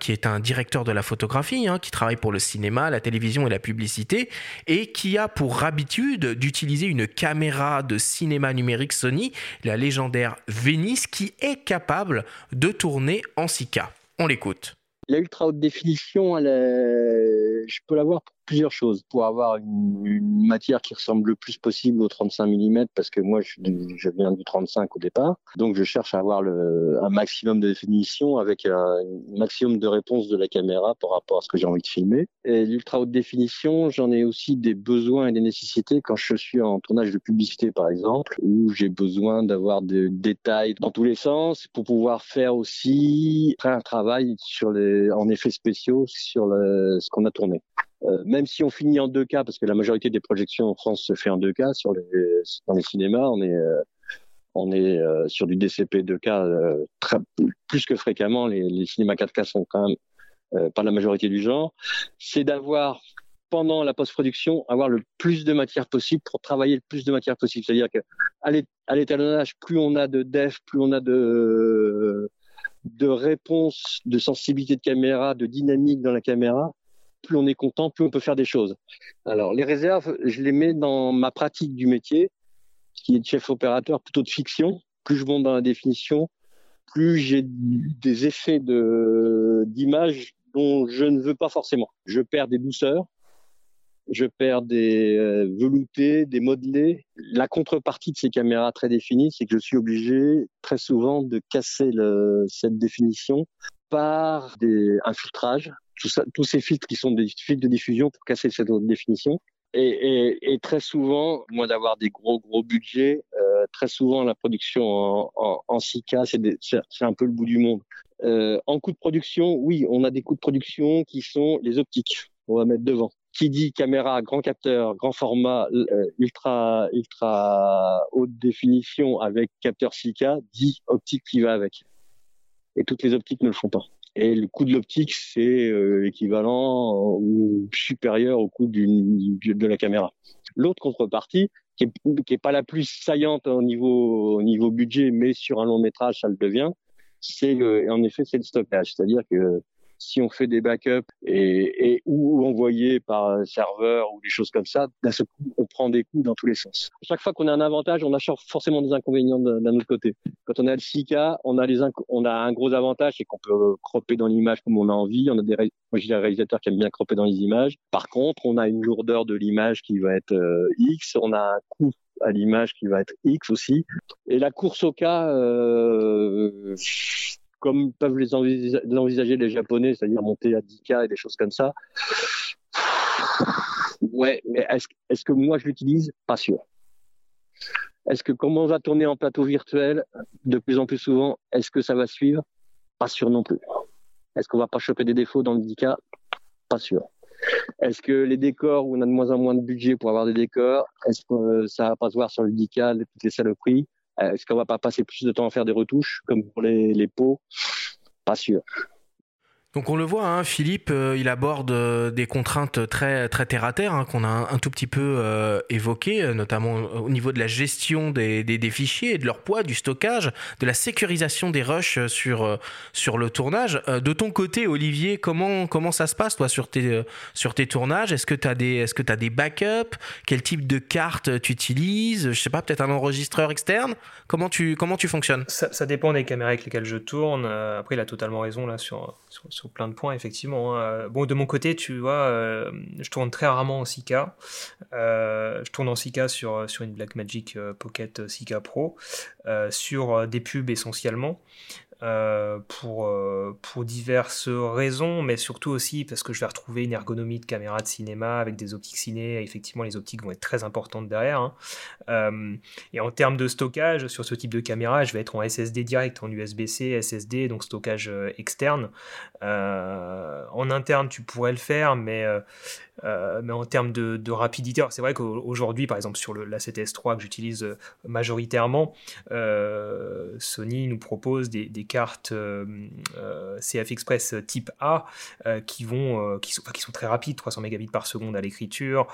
qui est un directeur de la photographie, hein, qui travaille pour le cinéma, la télévision et la publicité, et qui a pour habitude d'utiliser une caméra de cinéma numérique Sony, la légendaire Venice, qui est capable de tourner en 6K. On l'écoute. La ultra haute définition, je peux l'avoir pour plusieurs choses. Pour avoir une, matière qui ressemble le plus possible au 35 mm, parce que moi, je, viens du 35 au départ. Donc, je cherche à avoir un maximum de définition avec un, maximum de réponse de la caméra par rapport à ce que j'ai envie de filmer. Et l'ultra haute définition, j'en ai aussi des besoins et des nécessités quand je suis en tournage de publicité, par exemple, où j'ai besoin d'avoir des détails dans tous les sens pour pouvoir faire aussi un travail en effets spéciaux sur ce qu'on a tourné. Euh, même si on finit en 2K, parce que la majorité des projections en France se fait en 2K sur les, dans les cinémas, on est, euh, on est euh, sur du DCP 2K très, plus que fréquemment. Les, les cinémas 4K sont quand même pas la majorité du genre. C'est d'avoir pendant la post-production, avoir le plus de matière possible pour travailler le plus de matière possible. C'est-à-dire qu'à l'étalonnage, plus on a de def, plus on a de, de réponses, de sensibilité de caméra, de dynamique dans la caméra, plus on est content, plus on peut faire des choses. Alors, les réserves, je les mets dans ma pratique du métier, qui est de chef opérateur plutôt de fiction. Plus je monte dans la définition, plus j'ai des effets de, d'image dont je ne veux pas forcément. Je perds des douceurs, je perds des euh, veloutés, des modelés. La contrepartie de ces caméras très définies, c'est que je suis obligé très souvent de casser cette définition par un filtrage tous ces filtres qui sont des filtres de diffusion pour casser cette définition. Et, très souvent, moi d'avoir des gros gros budgets, euh, très souvent la production en, en, en 6K, c'est un peu le bout du monde. Euh, en coût de production, oui, on a des coûts de production qui sont les optiques. On va mettre devant. Qui dit caméra, grand capteur, grand format, euh, ultra ultra haute définition avec capteur 6K, dit optique qui va avec. Et toutes les optiques ne le font pas. Et le coût de l'optique, c'est euh, équivalent ou supérieur au coût de la caméra. L'autre contrepartie, qui est, qui est pas la plus saillante au niveau, au niveau budget, mais sur un long métrage, ça le devient, c'est en effet c'est le stockage, c'est-à-dire que si on fait des backups et, et ou envoyer par serveur ou des choses comme ça, d'un seul coup, on prend des coups dans tous les sens. chaque fois qu'on a un avantage, on a forcément des inconvénients d'un autre côté. Quand on a le 6K, on a les on a un gros avantage, c'est qu'on peut cropper dans l'image comme on a envie. On a des, moi j'ai des réalisateurs qui aiment bien cropper dans les images. Par contre, on a une lourdeur de l'image qui va être euh, X, on a un coût à l'image qui va être X aussi. Et la course au cas, euh, comme peuvent les envisager les Japonais, c'est-à-dire monter à 10K et des choses comme ça. Ouais, mais est-ce que moi je l'utilise? Pas sûr. Est-ce que comme on va tourner en plateau virtuel de plus en plus souvent, est-ce que ça va suivre? Pas sûr non plus. Est-ce qu'on va pas choper des défauts dans le 10K Pas sûr. Est-ce que les décors, où on a de moins en moins de budget pour avoir des décors, est-ce que ça va pas se voir sur le 10K, toutes les saloperies? Est-ce qu'on va pas passer plus de temps à faire des retouches comme pour les, les pots? Pas sûr. Donc on le voit, hein, Philippe, euh, il aborde euh, des contraintes très très terre à terre hein, qu'on a un, tout petit peu euh, évoquées, notamment au niveau de la gestion des, fichiers, de leur poids, du stockage, de la sécurisation des rushs sur sur le tournage. de ton côté, Olivier, comment ça se passe toi sur tes sur tes tournages? Est-ce que tu as des est-ce que tu as des backups? Quel type de carte tu utilises Je sais pas, peut-être un enregistreur externe? Comment tu comment tu fonctionnes? Ça, ça, dépend des caméras avec lesquelles je tourne. après, il a totalement raison là sur, sur plein de points, effectivement. Hein. Bon, de mon côté, tu vois, euh, je tourne très rarement en 6K. Euh, je tourne en 6K sur, sur une Blackmagic euh, Pocket 6K Pro, sur des pubs essentiellement. Euh, pour, euh, pour diverses raisons, mais surtout aussi parce que je vais retrouver une ergonomie de caméra de cinéma avec des optiques ciné. Effectivement, les optiques vont être très importantes derrière. Hein. Euh, et en termes de stockage, sur ce type de caméra, je vais être en SSD direct, en USB-C, SSD, donc stockage externe. en interne, tu pourrais le faire, mais euh, mais en termes de, rapidité, c'est vrai qu'aujourd'hui, par exemple, sur la 7S3 que j'utilise euh, majoritairement, euh, Sony nous propose des, cartes CF Express type A qui, vont, qui, sont, qui sont très rapides, 300 mégabits par seconde à l'écriture,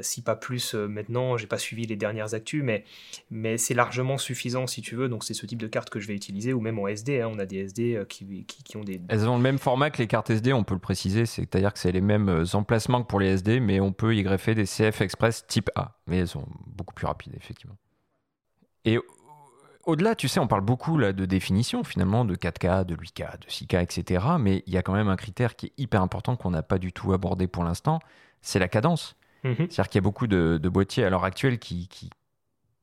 si pas plus maintenant, j'ai pas suivi les dernières actus, mais, mais c'est largement suffisant si tu veux, donc c'est ce type de carte que je vais utiliser, ou même en SD, hein, on a des SD qui, ont des... Elles ont le même format que les cartes SD, on peut le préciser, c'est-à-dire que c'est les mêmes emplacement que pour les SD, mais on peut y greffer des CF Express type A. Mais elles sont beaucoup plus rapides, effectivement. Et au-delà, tu sais, on parle beaucoup là, de définition, finalement, de 4K, de 8K, de 6K, etc. Mais il y a quand même un critère qui est hyper important qu'on n'a pas du tout abordé pour l'instant, c'est la cadence. Mhm. C'est-à-dire qu'il y a beaucoup de, boîtiers à l'heure actuelle qui, qui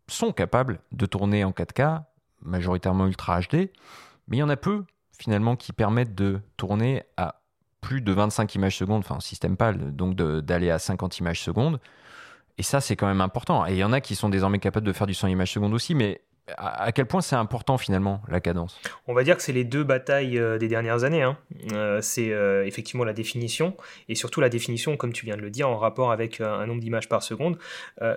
sont capables de tourner en 4K, majoritairement Ultra HD, mais il y en a peu finalement qui permettent de tourner à plus de 25 images secondes, enfin système PAL, donc d'aller à 50 images secondes. Et ça, c'est quand même important. Et il y en a qui sont désormais capables de faire du 100 images secondes aussi, mais à, quel point c'est important finalement la cadence? On va dire que c'est les deux batailles euh, des dernières années. Hein. Euh, c'est euh, effectivement la définition et surtout la définition, comme tu viens de le dire, en rapport avec un nombre d'images par seconde.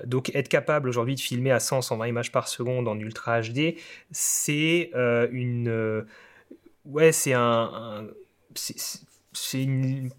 donc être capable aujourd'hui de filmer à 100-120 images par seconde en Ultra HD, c'est une... ouais, c'est un c'est une,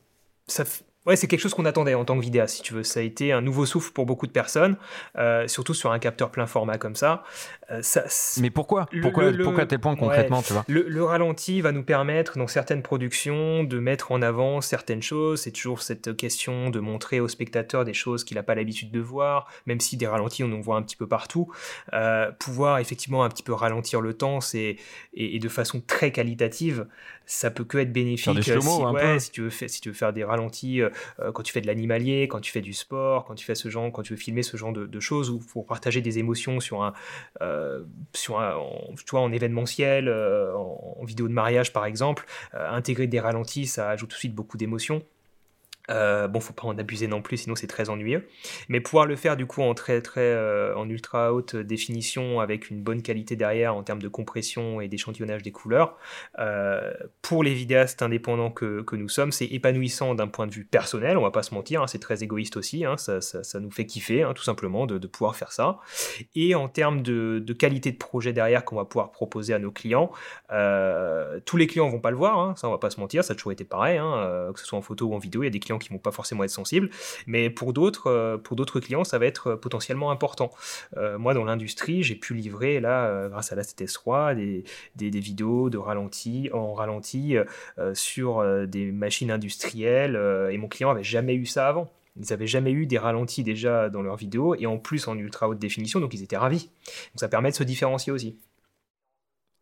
ça, Ouais, c'est quelque chose qu'on attendait en tant que vidéaste, si tu veux. Ça a été un nouveau souffle pour beaucoup de personnes, euh, surtout sur un capteur plein format comme ça. Euh, ça Mais pourquoi? Pourquoi, pourquoi tel point concrètement, tu vois? le, ralenti va nous permettre, dans certaines productions, de mettre en avant certaines choses. C'est toujours cette question de montrer au spectateur des choses qu'il n'a pas l'habitude de voir, même si des ralentis, on en voit un petit peu partout. Euh, pouvoir effectivement un petit peu ralentir le temps, c'est et, de façon très qualitative, ça peut que être bénéfique. si, ouais, si, tu veux, si tu veux faire des ralentis euh, quand tu fais de l'animalier, quand tu fais du sport, quand tu fais ce genre, quand tu veux filmer ce genre de, choses ou pour partager des émotions sur un, euh, sur un, en, tu vois, en événementiel, euh, en, vidéo de mariage par exemple, intégrer des ralentis, ça ajoute tout de suite beaucoup d'émotions. Euh, bon, faut pas en abuser non plus, sinon c'est très ennuyeux. Mais pouvoir le faire du coup en très très euh, en ultra haute définition avec une bonne qualité derrière en termes de compression et d'échantillonnage des couleurs, euh, pour les vidéastes indépendants que, que nous sommes, c'est épanouissant d'un point de vue personnel. On va pas se mentir, hein, c'est très égoïste aussi. Hein, ça, ça, nous fait kiffer, hein, tout simplement, de, pouvoir faire ça. Et en termes de, de qualité de projet derrière qu'on va pouvoir proposer à nos clients, tous les clients vont pas le voir. Ça on va pas se mentir, ça a toujours été pareil. Que ce soit en photo ou en vidéo, il y a des clients clients qui vont pas forcément être sensibles, mais pour d'autres, pour d'autres clients, ça va être potentiellement important. moi, dans l'industrie, j'ai pu livrer là, grâce à la CTS3, des, des, des, vidéos de ralenti en ralenti sur des machines industrielles, et mon client avait jamais eu ça avant. Ils n'avaient jamais eu des ralentis déjà dans leurs vidéos et en plus en ultra haute définition, donc ils étaient ravis. Donc ça permet de se différencier aussi.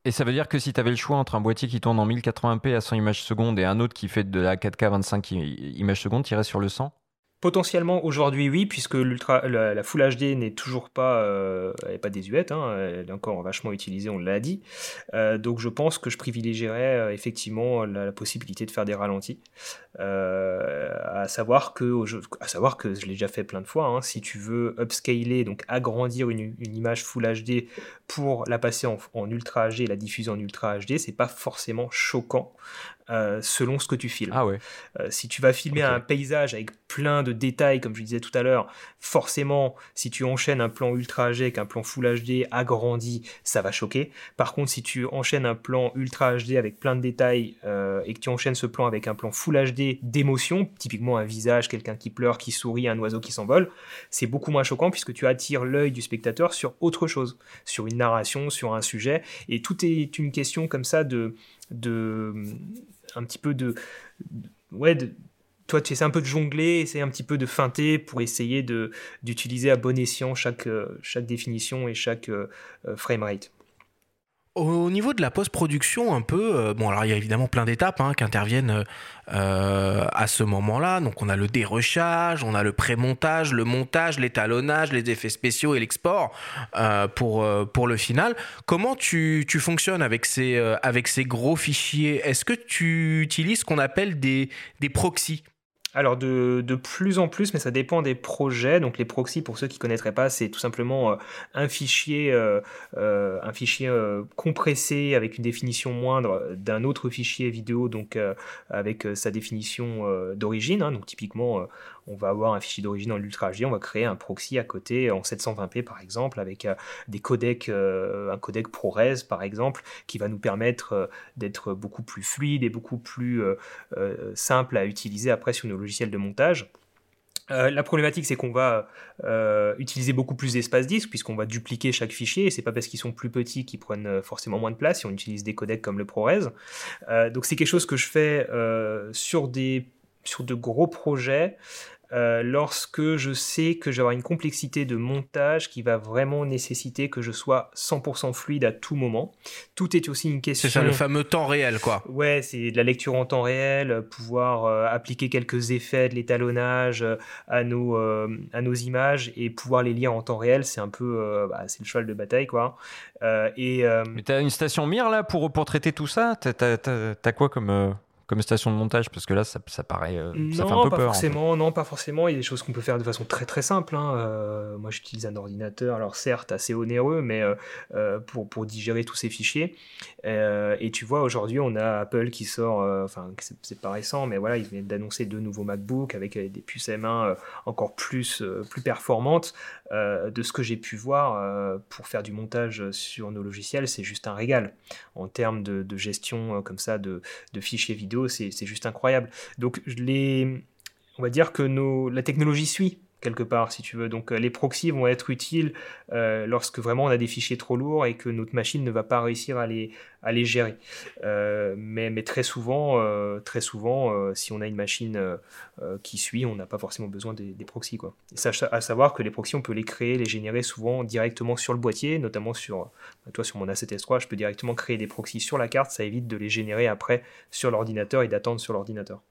Et ça veut dire que si tu avais le choix entre un boîtier qui tourne en 1080p à 100 images secondes et un autre qui fait de la 4K 25 images secondes, tu irais sur le 100 Potentiellement aujourd'hui oui, puisque la, Full HD n'est toujours pas, euh, elle pas désuète, hein, elle est encore vachement utilisée, on l'a dit. Euh, donc je pense que je privilégierais euh, effectivement la, possibilité de faire des ralentis. à savoir que, je l'ai déjà fait plein de fois. Hein, si tu veux upscaler, donc agrandir une, image Full HD pour la passer en, en Ultra HD la diffuser en Ultra HD, c'est pas forcément choquant. Euh, selon ce que tu filmes. Ah ouais. Euh, si tu vas filmer un paysage avec plein de détails, comme je disais tout à l'heure, forcément, si tu enchaînes un plan Ultra HD avec un plan Full HD agrandi, ça va choquer. Par contre, si tu enchaînes un plan Ultra HD avec plein de détails euh, et que tu enchaînes ce plan avec un plan Full HD d'émotion, typiquement un visage, quelqu'un qui pleure, qui sourit, un oiseau qui s'envole, c'est beaucoup moins choquant puisque tu attires l'œil du spectateur sur autre chose, sur une narration, sur un sujet. Et tout est une question comme ça de de un petit peu de, ouais toi tu essaies un peu de jongler essaies un petit peu de feinter pour essayer de d'utiliser à bon escient chaque euh, chaque définition et chaque euh, euh, framerate au niveau de la post-production, un peu, euh, bon, alors il y a évidemment plein d'étapes hein, qui interviennent euh, à ce moment-là. Donc, on a le dérochage, on a le pré-montage, le montage, l'étalonnage, les effets spéciaux et l'export euh, pour, pour le final. Comment tu, tu fonctionnes avec ces, avec ces gros fichiers? Est-ce que tu utilises ce qu'on appelle des, des proxys? Alors de, de, plus en plus, mais ça dépend des projets. Donc les proxys, pour ceux qui connaîtraient pas, c'est tout simplement euh, un fichier, euh, euh, un fichier compressé avec une définition moindre d'un autre fichier vidéo, donc avec sa définition d'origine. Hein. donc typiquement, on va avoir un fichier d'origine en Ultra HD, on va créer un proxy à côté en 720p par exemple, avec euh, des codecs, euh, un codec ProRes par exemple, qui va nous permettre euh, d'être beaucoup plus fluide et beaucoup plus simple à utiliser après sur nos logiciels de montage. la problématique, c'est qu'on va utiliser beaucoup plus d'espace disque puisqu'on va dupliquer chaque fichier. Et c'est pas parce qu'ils sont plus petits qu'ils prennent forcément moins de place si on utilise des codecs comme le ProRes. donc c'est quelque chose que je fais sur de gros projets. Euh, lorsque je sais que j'aurai une complexité de montage qui va vraiment nécessiter que je sois 100% fluide à tout moment. Tout est aussi une question. C'est ça, le fameux temps réel, quoi. Ouais, c'est de la lecture en temps réel, pouvoir euh, appliquer quelques effets de l'étalonnage euh, à, nos, à nos images et pouvoir les lire en temps réel. C'est un peu, bah, c'est le cheval de bataille, quoi. et, Mais t'as une station mire là pour, pour traiter tout ça? T'as quoi comme comme station de montage Parce que là, ça, paraît. Euh, non, ça fait un peu pas peur. Forcément, non, pas forcément. Il y a des choses qu'on peut faire de façon très très simple. Hein. Euh, moi, j'utilise un ordinateur, alors certes assez onéreux, mais euh, pour, pour digérer tous ces fichiers. et tu vois, aujourd'hui, on a Apple qui sort, enfin, c'est pas récent, mais voilà, ils viennent d'annoncer deux nouveaux MacBooks avec des puces M1 encore plus, plus performantes. de ce que j'ai pu voir pour faire du montage sur nos logiciels, c'est juste un régal en termes de, de gestion comme ça de, de fichiers vidéo c'est juste incroyable. Donc les, on va dire que la technologie suit quelque part, si tu veux. Donc euh, les proxys vont être utiles euh, lorsque vraiment on a des fichiers trop lourds et que notre machine ne va pas réussir à les, à les gérer. Euh, mais, mais, très souvent, très souvent si on a une machine qui suit, on n'a pas forcément besoin des, des proxys. Quoi. À savoir que les proxys, on peut les créer, les générer souvent directement sur le boîtier, notamment sur, toi, sur mon A7S3, je peux directement créer des proxys sur la carte, ça évite de les générer après sur l'ordinateur et d'attendre sur l'ordinateur.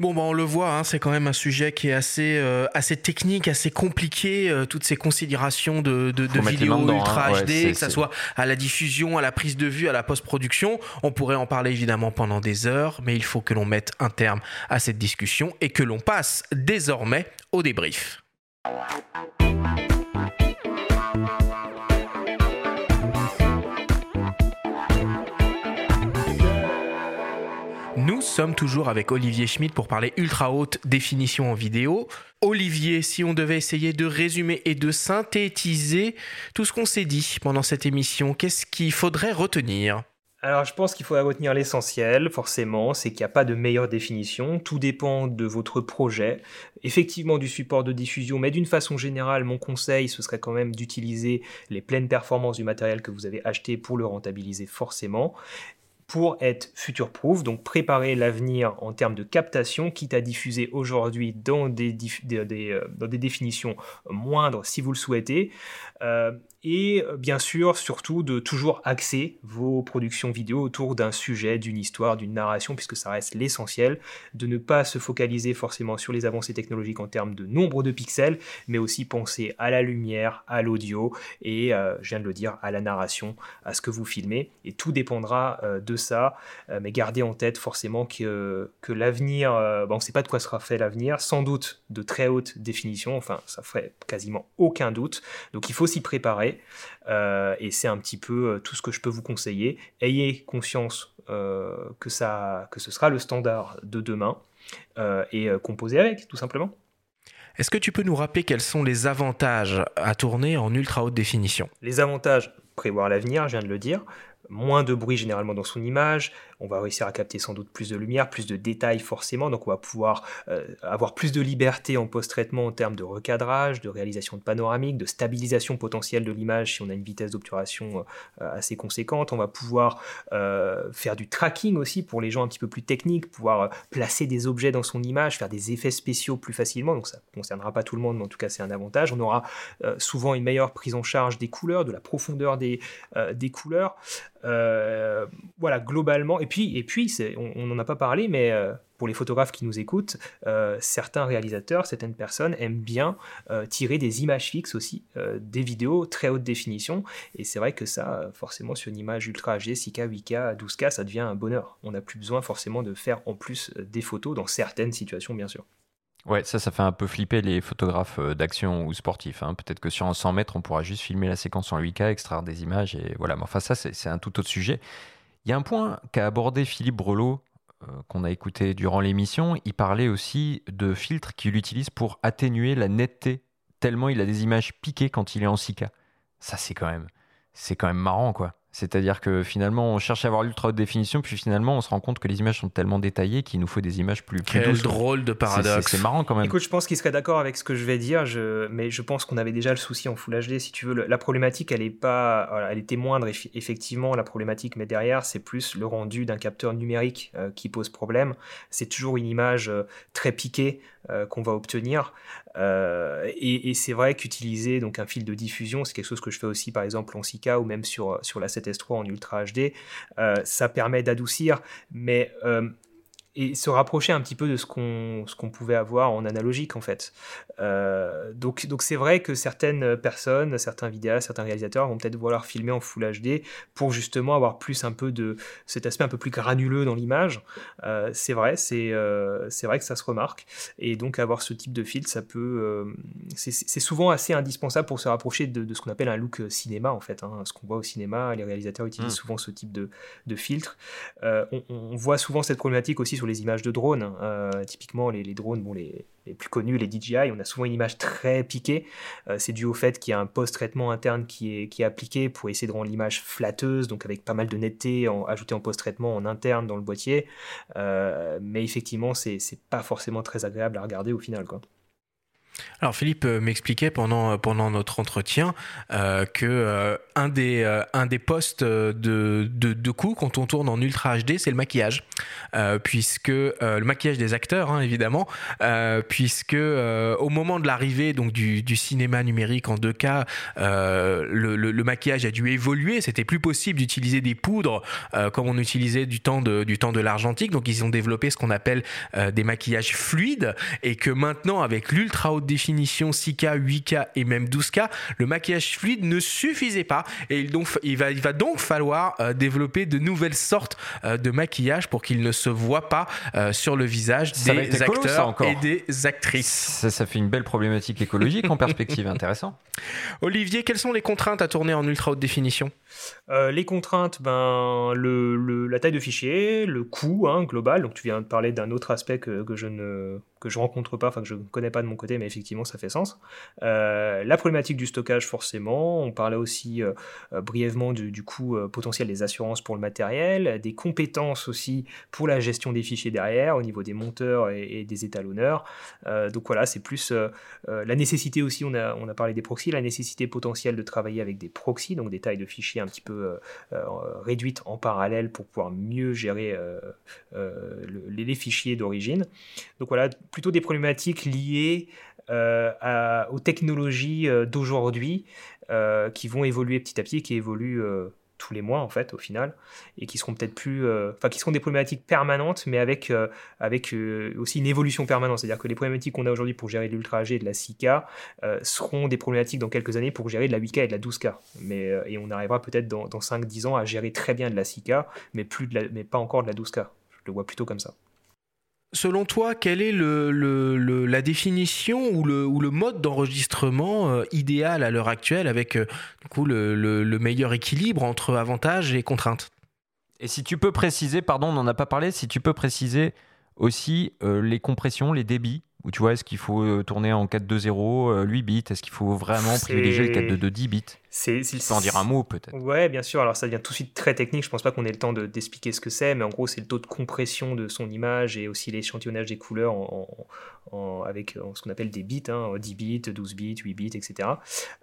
Bon, bah, on le voit, hein, c'est quand même un sujet qui est assez, euh, assez technique, assez compliqué, euh, toutes ces considérations de, de, de vidéo ultra HD, hein. que ce soit à la diffusion, à la prise de vue, à la post-production. On pourrait en parler évidemment pendant des heures, mais il faut que l'on mette un terme à cette discussion et que l'on passe désormais au débrief. Toujours avec Olivier Schmidt pour parler ultra haute définition en vidéo. Olivier, si on devait essayer de résumer et de synthétiser tout ce qu'on s'est dit pendant cette émission, qu'est-ce qu'il faudrait retenir? Alors, je pense qu'il faudra retenir l'essentiel, forcément, c'est qu'il n'y a pas de meilleure définition. Tout dépend de votre projet, effectivement du support de diffusion, mais d'une façon générale, mon conseil, ce serait quand même d'utiliser les pleines performances du matériel que vous avez acheté pour le rentabiliser forcément pour être future-proof, donc préparer l'avenir en termes de captation, quitte à diffuser aujourd'hui dans des, euh, définitions moindres si vous le souhaitez. Euh, et euh, bien sûr, surtout de toujours axer vos productions vidéo autour d'un sujet, d'une histoire, d'une narration, puisque ça reste l'essentiel, de ne pas se focaliser forcément sur les avancées technologiques en termes de nombre de pixels, mais aussi penser à la lumière, à l'audio et, euh, je viens de le dire, à la narration, à ce que vous filmez, et tout dépendra de ça, mais gardez en tête forcément que, que l'avenir, on ne sait pas de quoi sera fait l'avenir, sans doute de très haute définition, enfin ça ferait quasiment aucun doute, donc il faut s'y préparer. Euh, et c'est un petit peu euh, tout ce que je peux vous conseiller. Ayez conscience euh, que, ça, que ce sera le standard de demain et composez avec, tout simplement. Est-ce que tu peux nous rappeler quels sont les avantages à tourner en ultra haute définition? Les avantages, prévoir l'avenir, je viens de le dire moins de bruit généralement dans son image, on va réussir à capter sans doute plus de lumière, plus de détails forcément, donc on va pouvoir euh, avoir plus de liberté en post-traitement en termes de recadrage, de réalisation de panoramique, de stabilisation potentielle de l'image si on a une vitesse d'obturation euh, assez conséquente, on va pouvoir euh, faire du tracking aussi pour les gens un petit peu plus techniques, pouvoir placer des objets dans son image, faire des effets spéciaux plus facilement, donc ça ne concernera pas tout le monde, mais en tout cas c'est un avantage. On aura souvent une meilleure prise en charge des couleurs, de la profondeur des, couleurs. Euh, voilà, globalement. Puis, et puis on n'en a pas parlé, mais euh, pour les photographes qui nous écoutent, euh, certains réalisateurs, certaines personnes aiment bien tirer des images fixes aussi, des vidéos très haute définition. Et c'est vrai que ça, forcément, sur une image ultra HD, 6K, 8K, 12K, ça devient un bonheur. On n'a plus besoin forcément de faire en plus des photos dans certaines situations, bien sûr. Ouais, ça, ça fait un peu flipper les photographes euh, d'action ou sportifs. Hein. Peut-être que sur un 100 mètres, on pourra juste filmer la séquence en 8K, extraire des images et voilà. Mais enfin, ça, c'est un tout autre sujet. Il y a un point qu'a abordé Philippe Brelot, euh, qu'on a écouté durant l'émission. Il parlait aussi de filtres qu'il utilise pour atténuer la netteté, tellement il a des images piquées quand il est en 6K. Ça, c'est quand même, c'est quand même marrant, quoi. C'est-à-dire que finalement, on cherche à avoir l'ultra haute définition, puis finalement, on se rend compte que les images sont tellement détaillées qu'il nous faut des images plus, plus Quel drôle de paradoxe. C'est marrant quand même. Écoute, je pense qu'il serait d'accord avec ce que je vais dire, je... mais je pense qu'on avait déjà le souci en Full HD. Si tu veux, la problématique, elle est pas, elle était moindre effectivement. La problématique, mais derrière, c'est plus le rendu d'un capteur numérique euh, qui pose problème. C'est toujours une image euh, très piquée euh, qu'on va obtenir. Euh, et, c'est vrai qu'utiliser donc un fil de diffusion, c'est quelque chose que je fais aussi par exemple en 6K ou même sur, sur la 7S3 en Ultra HD. Euh, ça permet d'adoucir, mais et se rapprocher un petit peu de ce qu'on ce qu'on pouvait avoir en analogique en fait. Euh, donc donc c'est vrai que certaines personnes, certains vidéastes, certains réalisateurs vont peut-être vouloir filmer en Full HD pour justement avoir plus un peu de cet aspect un peu plus granuleux dans l'image. Euh, c'est vrai, c'est euh, c'est vrai que ça se remarque et donc avoir ce type de filtre, ça peut c'est souvent assez indispensable pour se rapprocher de, de ce qu'on appelle un look cinéma en fait. Hein. Ce qu'on voit au cinéma, les réalisateurs utilisent mmh. souvent ce type de, de filtre. On, on voit souvent cette problématique aussi les images de drones. Hein. Euh, typiquement, les, drones, bon, les, plus connus, les DJI, on a souvent une image très piquée. Euh, c'est dû au fait qu'il y a un post-traitement interne qui est, appliqué pour essayer de rendre l'image flatteuse, donc avec pas mal de netteté en, ajouté en post-traitement en interne dans le boîtier. Euh, mais effectivement, c'est pas forcément très agréable à regarder au final. Quoi. Alors Philippe euh, m'expliquait pendant, euh, pendant notre entretien euh, que un, des, un des postes de, de, coût quand on tourne en Ultra HD, c'est le maquillage. puisque le maquillage des acteurs, hein, évidemment, puisque au moment de l'arrivée donc du, cinéma numérique en 2K, le, le, maquillage a dû évoluer. C'était plus possible d'utiliser des poudres comme on utilisait du temps de, du temps de l'argentique. Donc ils ont développé ce qu'on appelle des maquillages fluides et que maintenant avec l'ultra haute définition 6K, 8K et même 12K, le maquillage fluide ne suffisait pas et il, donc, il, va, il va donc falloir euh, développer de nouvelles sortes euh, de maquillage pour qu'il ne se voit pas euh, sur le visage des acteurs et des actrices. Ça, fait une belle problématique écologique en perspective, intéressant. Olivier, quelles sont les contraintes à tourner en ultra haute définition? Les contraintes, ben, le, la taille de fichier, le coût hein, global, donc tu viens de parler d'un autre aspect que, que je ne que je rencontre pas, enfin que je ne connais pas de mon côté, mais effectivement ça fait sens. Euh, la problématique du stockage forcément, on parlait aussi euh, euh, brièvement du, coût potentiel des assurances pour le matériel, des compétences aussi pour la gestion des fichiers derrière au niveau des monteurs et, des étalonneurs. donc voilà, c'est plus la nécessité aussi, on a, on a parlé des proxys, la nécessité potentielle de travailler avec des proxys, donc des tailles de fichiers un petit peu réduites en parallèle pour pouvoir mieux gérer les fichiers d'origine. Donc voilà, plutôt des problématiques liées euh, aux technologies euh, d'aujourd'hui euh, qui vont évoluer petit à petit, qui évoluent tous les mois en fait au final et qui seront peut-être plus enfin qui seront des problématiques permanentes mais avec avec aussi une évolution permanente. C'est-à-dire que les problématiques qu'on a aujourd'hui pour gérer l'ultra H et de la 6K seront des problématiques dans quelques années pour gérer de la 8K et de la 12K mais et on arrivera peut-être dans, dans 5 10 ans à gérer très bien de la 6K mais plus de la, mais pas encore de la 12K je le vois plutôt comme ça Selon toi, quelle est la définition ou le, mode d'enregistrement euh, idéal à l'heure actuelle avec euh, le, meilleur équilibre entre avantages et contraintes? Et si tu peux préciser, pardon, on n'en a pas parlé, si tu peux préciser aussi euh, les compressions, les débits? Ou tu vois, est-ce qu'il faut euh, tourner en 4.2.0, 8 euh, bits? Est-ce qu'il faut vraiment privilégier le 4.2.2 10 bits? c'est, Tu peux en dire un mot peut-être Ouais, bien sûr. Alors ça devient tout de suite très technique. Je pense pas qu'on ait le temps de, d'expliquer ce que c'est, mais en gros, c'est le taux de compression de son image et aussi l'échantillonnage des couleurs en, avec ce qu'on appelle des bits, hein, 10 bits, 12 bits, 8 bits, etc.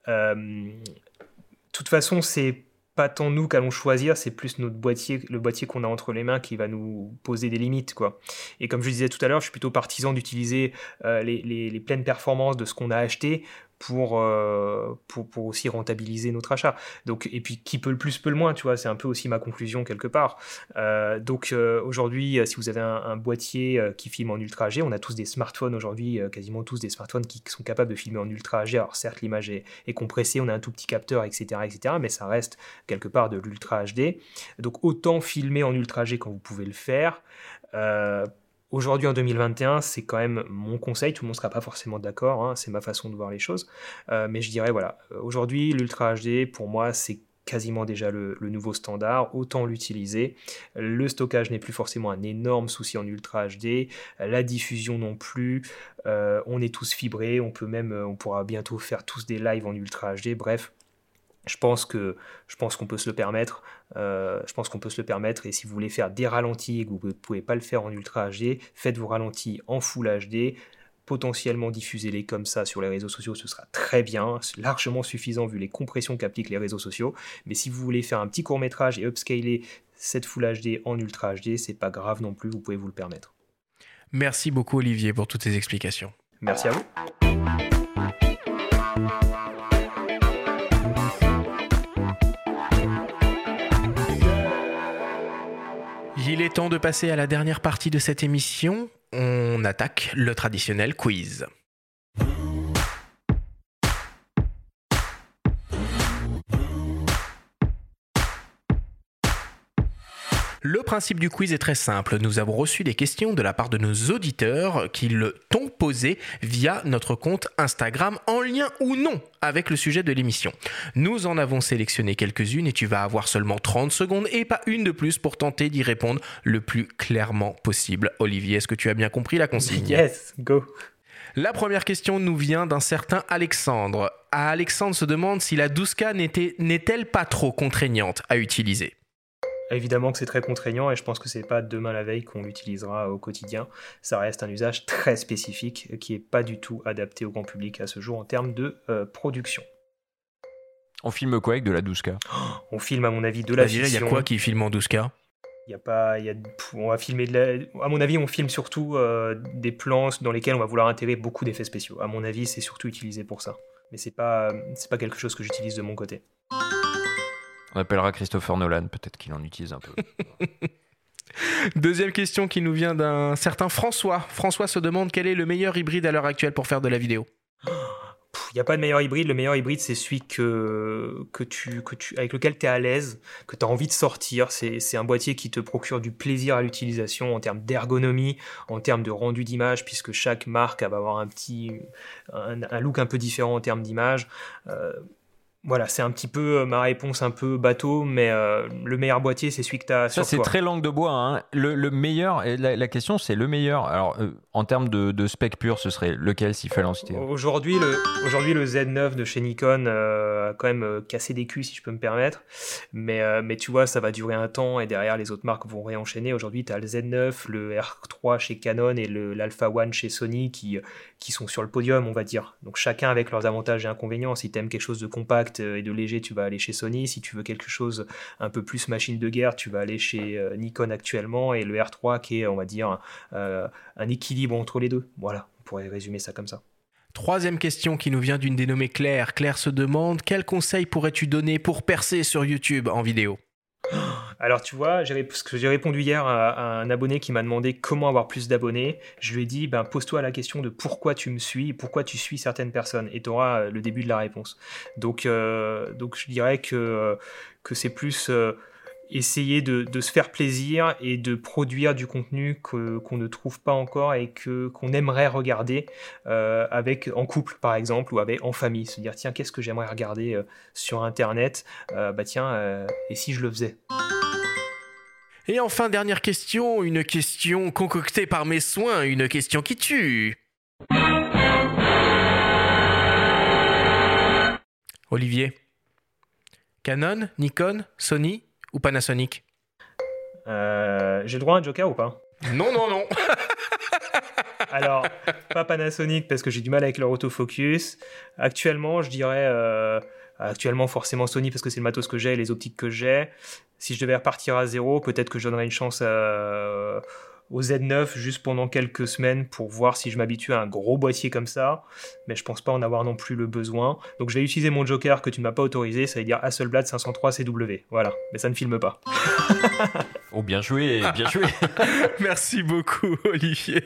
Euh, de toute façon, c'est pas tant nous qu'allons choisir, c'est plus notre boîtier, le boîtier qu'on a entre les mains qui va nous poser des limites. Quoi. Et comme je disais tout à l'heure, je suis plutôt partisan d'utiliser euh, les, les, pleines performances de ce qu'on a acheté pour, euh, pour, pour, aussi rentabiliser notre achat. Donc, et puis, qui peut le plus, peut le moins, tu vois, c'est un peu aussi ma conclusion quelque part. Euh, donc, euh, aujourd'hui, si vous avez un, boîtier qui filme en Ultra HD, on a tous des smartphones aujourd'hui, quasiment tous des smartphones qui, sont capables de filmer en Ultra HD. Alors, certes, l'image est, est, compressée, on a un tout petit capteur, etc., etc., mais ça reste quelque part de l'Ultra HD. Donc, autant filmer en Ultra HD quand vous pouvez le faire. Aujourd'hui, en 2021, c'est quand même mon conseil. Tout le monde ne sera pas forcément d'accord. Hein, c'est ma façon de voir les choses. Euh, mais je dirais, voilà, euh, aujourd'hui, l'Ultra HD, pour moi, c'est quasiment déjà le, nouveau standard, autant l'utiliser. Le stockage n'est plus forcément un énorme souci en Ultra HD, la diffusion non plus, euh, on est tous fibrés, on peut même, on pourra bientôt faire tous des lives en Ultra HD, bref, je pense que je pense qu'on peut se le permettre. Euh, je pense qu'on peut se le permettre. Et si vous voulez faire des ralentis et que vous ne pouvez pas le faire en Ultra HD, faites vos ralentis en Full HD. Potentiellement diffusez-les comme ça sur les réseaux sociaux, ce sera très bien, largement suffisant vu les compressions qu'appliquent les réseaux sociaux. Mais si vous voulez faire un petit court métrage et upscaler cette Full HD en Ultra HD, c'est pas grave non plus, vous pouvez vous le permettre. Merci beaucoup Olivier pour toutes ces explications. Merci à vous. Il est temps de passer à la dernière partie de cette émission. On attaque le traditionnel quiz. Le principe du quiz est très simple. Nous avons reçu des questions de la part de nos auditeurs qui le t'ont posé via notre compte Instagram en lien ou non avec le sujet de l'émission. Nous en avons sélectionné quelques-unes et tu vas avoir seulement 30 secondes et pas une de plus pour tenter d'y répondre le plus clairement possible. Olivier, est-ce que tu as bien compris la consigne? Yes, go. La première question nous vient d'un certain Alexandre. Alexandre se demande si la 12K n'est-elle pas trop contraignante à utiliser? Évidemment que c'est très contraignant et je pense que c'est pas demain la veille qu'on l'utilisera au quotidien. Ça reste un usage très spécifique qui est pas du tout adapté au grand public à ce jour en termes de euh, production. On filme quoi avec de la 12K On filme à mon avis de la bah, Il y a quoi qui filme en 12K il y a pas, y a, on va filmer de la, à mon avis, on filme surtout euh, des plans dans lesquels on va vouloir intégrer beaucoup d'effets spéciaux. À mon avis, c'est surtout utilisé pour ça. Mais c'est pas, c'est pas quelque chose que j'utilise de mon côté. On appellera Christopher Nolan, peut-être qu'il en utilise un peu. Deuxième question qui nous vient d'un certain François. François se demande quel est le meilleur hybride à l'heure actuelle pour faire de la vidéo. Il n'y a pas de meilleur hybride. Le meilleur hybride, c'est celui que, que tu, que tu, avec lequel tu es à l'aise, que tu as envie de sortir. C'est un boîtier qui te procure du plaisir à l'utilisation en termes d'ergonomie, en termes de rendu d'image, puisque chaque marque va avoir un petit un, look un peu différent en termes d'image. Euh, Voilà, c'est un petit peu euh, ma réponse un peu bateau, mais euh, le meilleur boîtier, c'est celui que tu as Ça, c'est très langue de bois. Hein. Le, le, meilleur, et la, question, c'est le meilleur. Alors, euh, en termes de, de, spec pur, ce serait lequel s'il fallait en citer Aujourd'hui, le, aujourd'hui, le Z9 de chez Nikon a quand même cassé des culs, si je peux me permettre. Mais, mais tu vois, ça va durer un temps et derrière, les autres marques vont réenchaîner. Aujourd'hui, tu as le Z9, le R3 chez Canon et l'Alpha One chez Sony qui, qui sont sur le podium, on va dire. Donc, chacun avec leurs avantages et inconvénients. Si tu aimes quelque chose de compact, euh, et de léger, tu vas aller chez Sony. Si tu veux quelque chose un peu plus machine de guerre, tu vas aller chez euh, Nikon actuellement. Et le R3 qui est, on va dire, euh, un équilibre entre les deux. Voilà, on pourrait résumer ça comme ça. Troisième question qui nous vient d'une dénommée Claire. Claire se demande quel conseil pourrais-tu donner pour percer sur YouTube en vidéo? Alors tu vois, j'ai répondu hier à, un abonné qui m'a demandé comment avoir plus d'abonnés. Je lui ai dit, ben, pose-toi la question de pourquoi tu me suis, pourquoi tu suis certaines personnes, et tu auras euh, le début de la réponse. Donc, euh, je dirais que, que c'est plus... Euh, essayer de, se faire plaisir et de produire du contenu qu'on ne trouve pas encore et que qu'on aimerait regarder euh, avec en couple par exemple ou avec en famille se dire tiens qu'est-ce que j'aimerais regarder euh, sur internet? Euh, bah et si je le faisais? Et enfin dernière question une question concoctée par mes soins une question qui tue Olivier Canon Nikon Sony ou Panasonic? Euh, J'ai le droit à un joker ou pas? Non, non, non Alors, pas Panasonic parce que j'ai du mal avec leur autofocus. Actuellement, je dirais. Euh, actuellement, forcément Sony parce que c'est le matos que j'ai et les optiques que j'ai. Si je devais repartir à zéro, peut-être que je donnerais une chance à au Z9 juste pendant quelques semaines pour voir si je m'habitue à un gros boîtier comme ça, mais je pense pas en avoir non plus le besoin. Donc je vais utiliser mon joker que tu ne m'as pas autorisé, ça veut dire Hasselblad 503 CW. Voilà, mais ça ne filme pas. oh bien joué, bien joué. Merci beaucoup Olivier.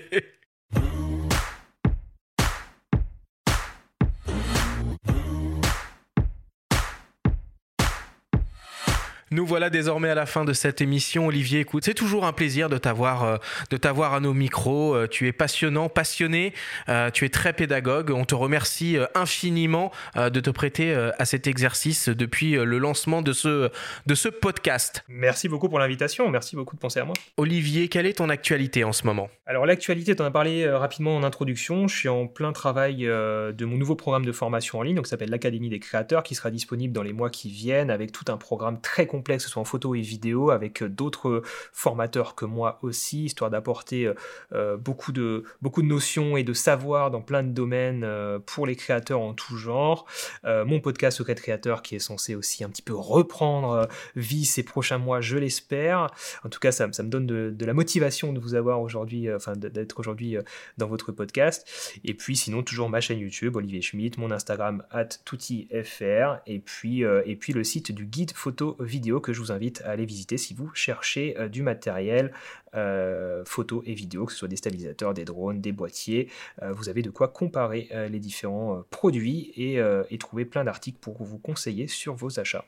Nous voilà désormais à la fin de cette émission. Olivier, écoute, c'est toujours un plaisir de t'avoir, euh, de t'avoir à nos micros. Euh, tu es passionnant, passionné. Euh, tu es très pédagogue. On te remercie infiniment de te prêter à cet exercice depuis le lancement de ce, de ce podcast. Merci beaucoup pour l'invitation. Merci beaucoup de penser à moi. Olivier, quelle est ton actualité en ce moment? Alors l'actualité, tu en as parlé rapidement en introduction. Je suis en plein travail de mon nouveau programme de formation en ligne, donc s'appelle l'Académie des créateurs, qui sera disponible dans les mois qui viennent avec tout un programme très complet que ce soit en photo et vidéo, avec euh, d'autres formateurs que moi aussi, histoire d'apporter euh, euh, beaucoup, de, beaucoup de notions et de savoir dans plein de domaines pour les créateurs en tout genre. mon podcast Secret Créateur qui est censé aussi un petit peu reprendre vie ces prochains mois, je l'espère. En tout cas, ça, ça me donne de, la motivation de vous avoir aujourd'hui, enfin d'être aujourd'hui dans votre podcast. Et puis sinon, toujours ma chaîne YouTube, Olivier Schmitt, mon Instagram, at toutifr, et puis, et puis le site du guide photo vidéo que je vous invite à aller visiter si vous cherchez euh, du matériel euh, photo et vidéo, que ce soit des stabilisateurs, des drones, des boîtiers. Euh, vous avez de quoi comparer les différents produits et, trouver plein d'articles pour vous conseiller sur vos achats.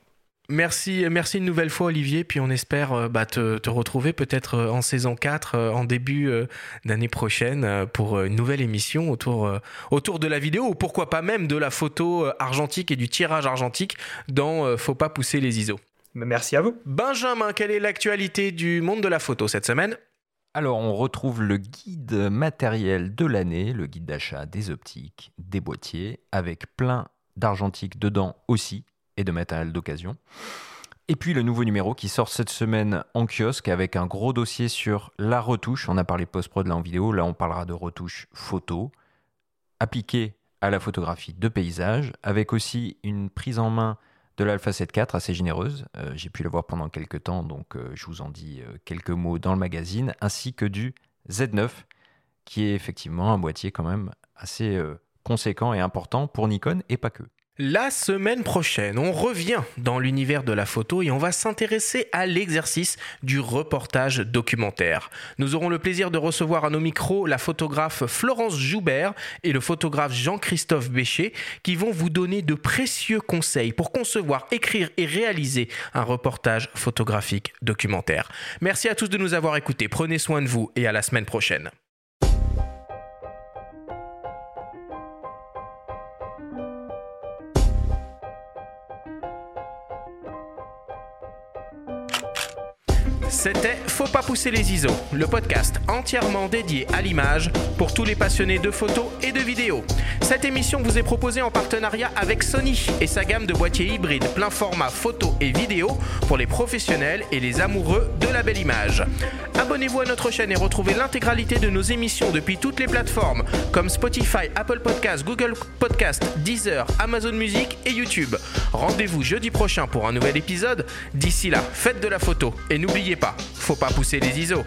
Merci, merci une nouvelle fois Olivier, puis on espère bah, te, te, retrouver peut-être en saison 4, en début d'année prochaine, pour une nouvelle émission autour, autour de la vidéo, ou pourquoi pas même de la photo argentique et du tirage argentique dans Faut pas pousser les ISO. Merci à vous. Benjamin, quelle est l'actualité du monde de la photo cette semaine? Alors, on retrouve le guide matériel de l'année, le guide d'achat des optiques, des boîtiers, avec plein d'argentique dedans aussi, et de matériel d'occasion. Et puis le nouveau numéro qui sort cette semaine en kiosque avec un gros dossier sur la retouche. On a parlé post-prod là en vidéo, là on parlera de retouche photo, appliquée à la photographie de paysage, avec aussi une prise en main de l'Alpha 7 assez généreuse. Euh, j'ai pu la voir pendant quelques temps, donc euh, je vous en dis euh, quelques mots dans le magazine, ainsi que du Z9, qui est effectivement un boîtier quand même assez conséquent et important pour Nikon et pas que. La semaine prochaine, on revient dans l'univers de la photo et on va s'intéresser à l'exercice du reportage documentaire. Nous aurons le plaisir de recevoir à nos micros la photographe Florence Joubert et le photographe Jean-Christophe Bécher qui vont vous donner de précieux conseils pour concevoir, écrire et réaliser un reportage photographique documentaire. Merci à tous de nous avoir écoutés, prenez soin de vous et à la semaine prochaine. C'était Faut pas pousser les ISO, le podcast entièrement dédié à l'image pour tous les passionnés de photos et de vidéos. Cette émission vous est proposée en partenariat avec Sony et sa gamme de boîtiers hybrides plein format photo et vidéo pour les professionnels et les amoureux de la belle image. Abonnez-vous à notre chaîne et retrouvez l'intégralité de nos émissions depuis toutes les plateformes comme Spotify, Apple Podcasts, Google Podcasts, Deezer, Amazon Music et YouTube. Rendez-vous jeudi prochain pour un nouvel épisode. D'ici là, faites de la photo et n'oubliez faut pas pousser les ISO.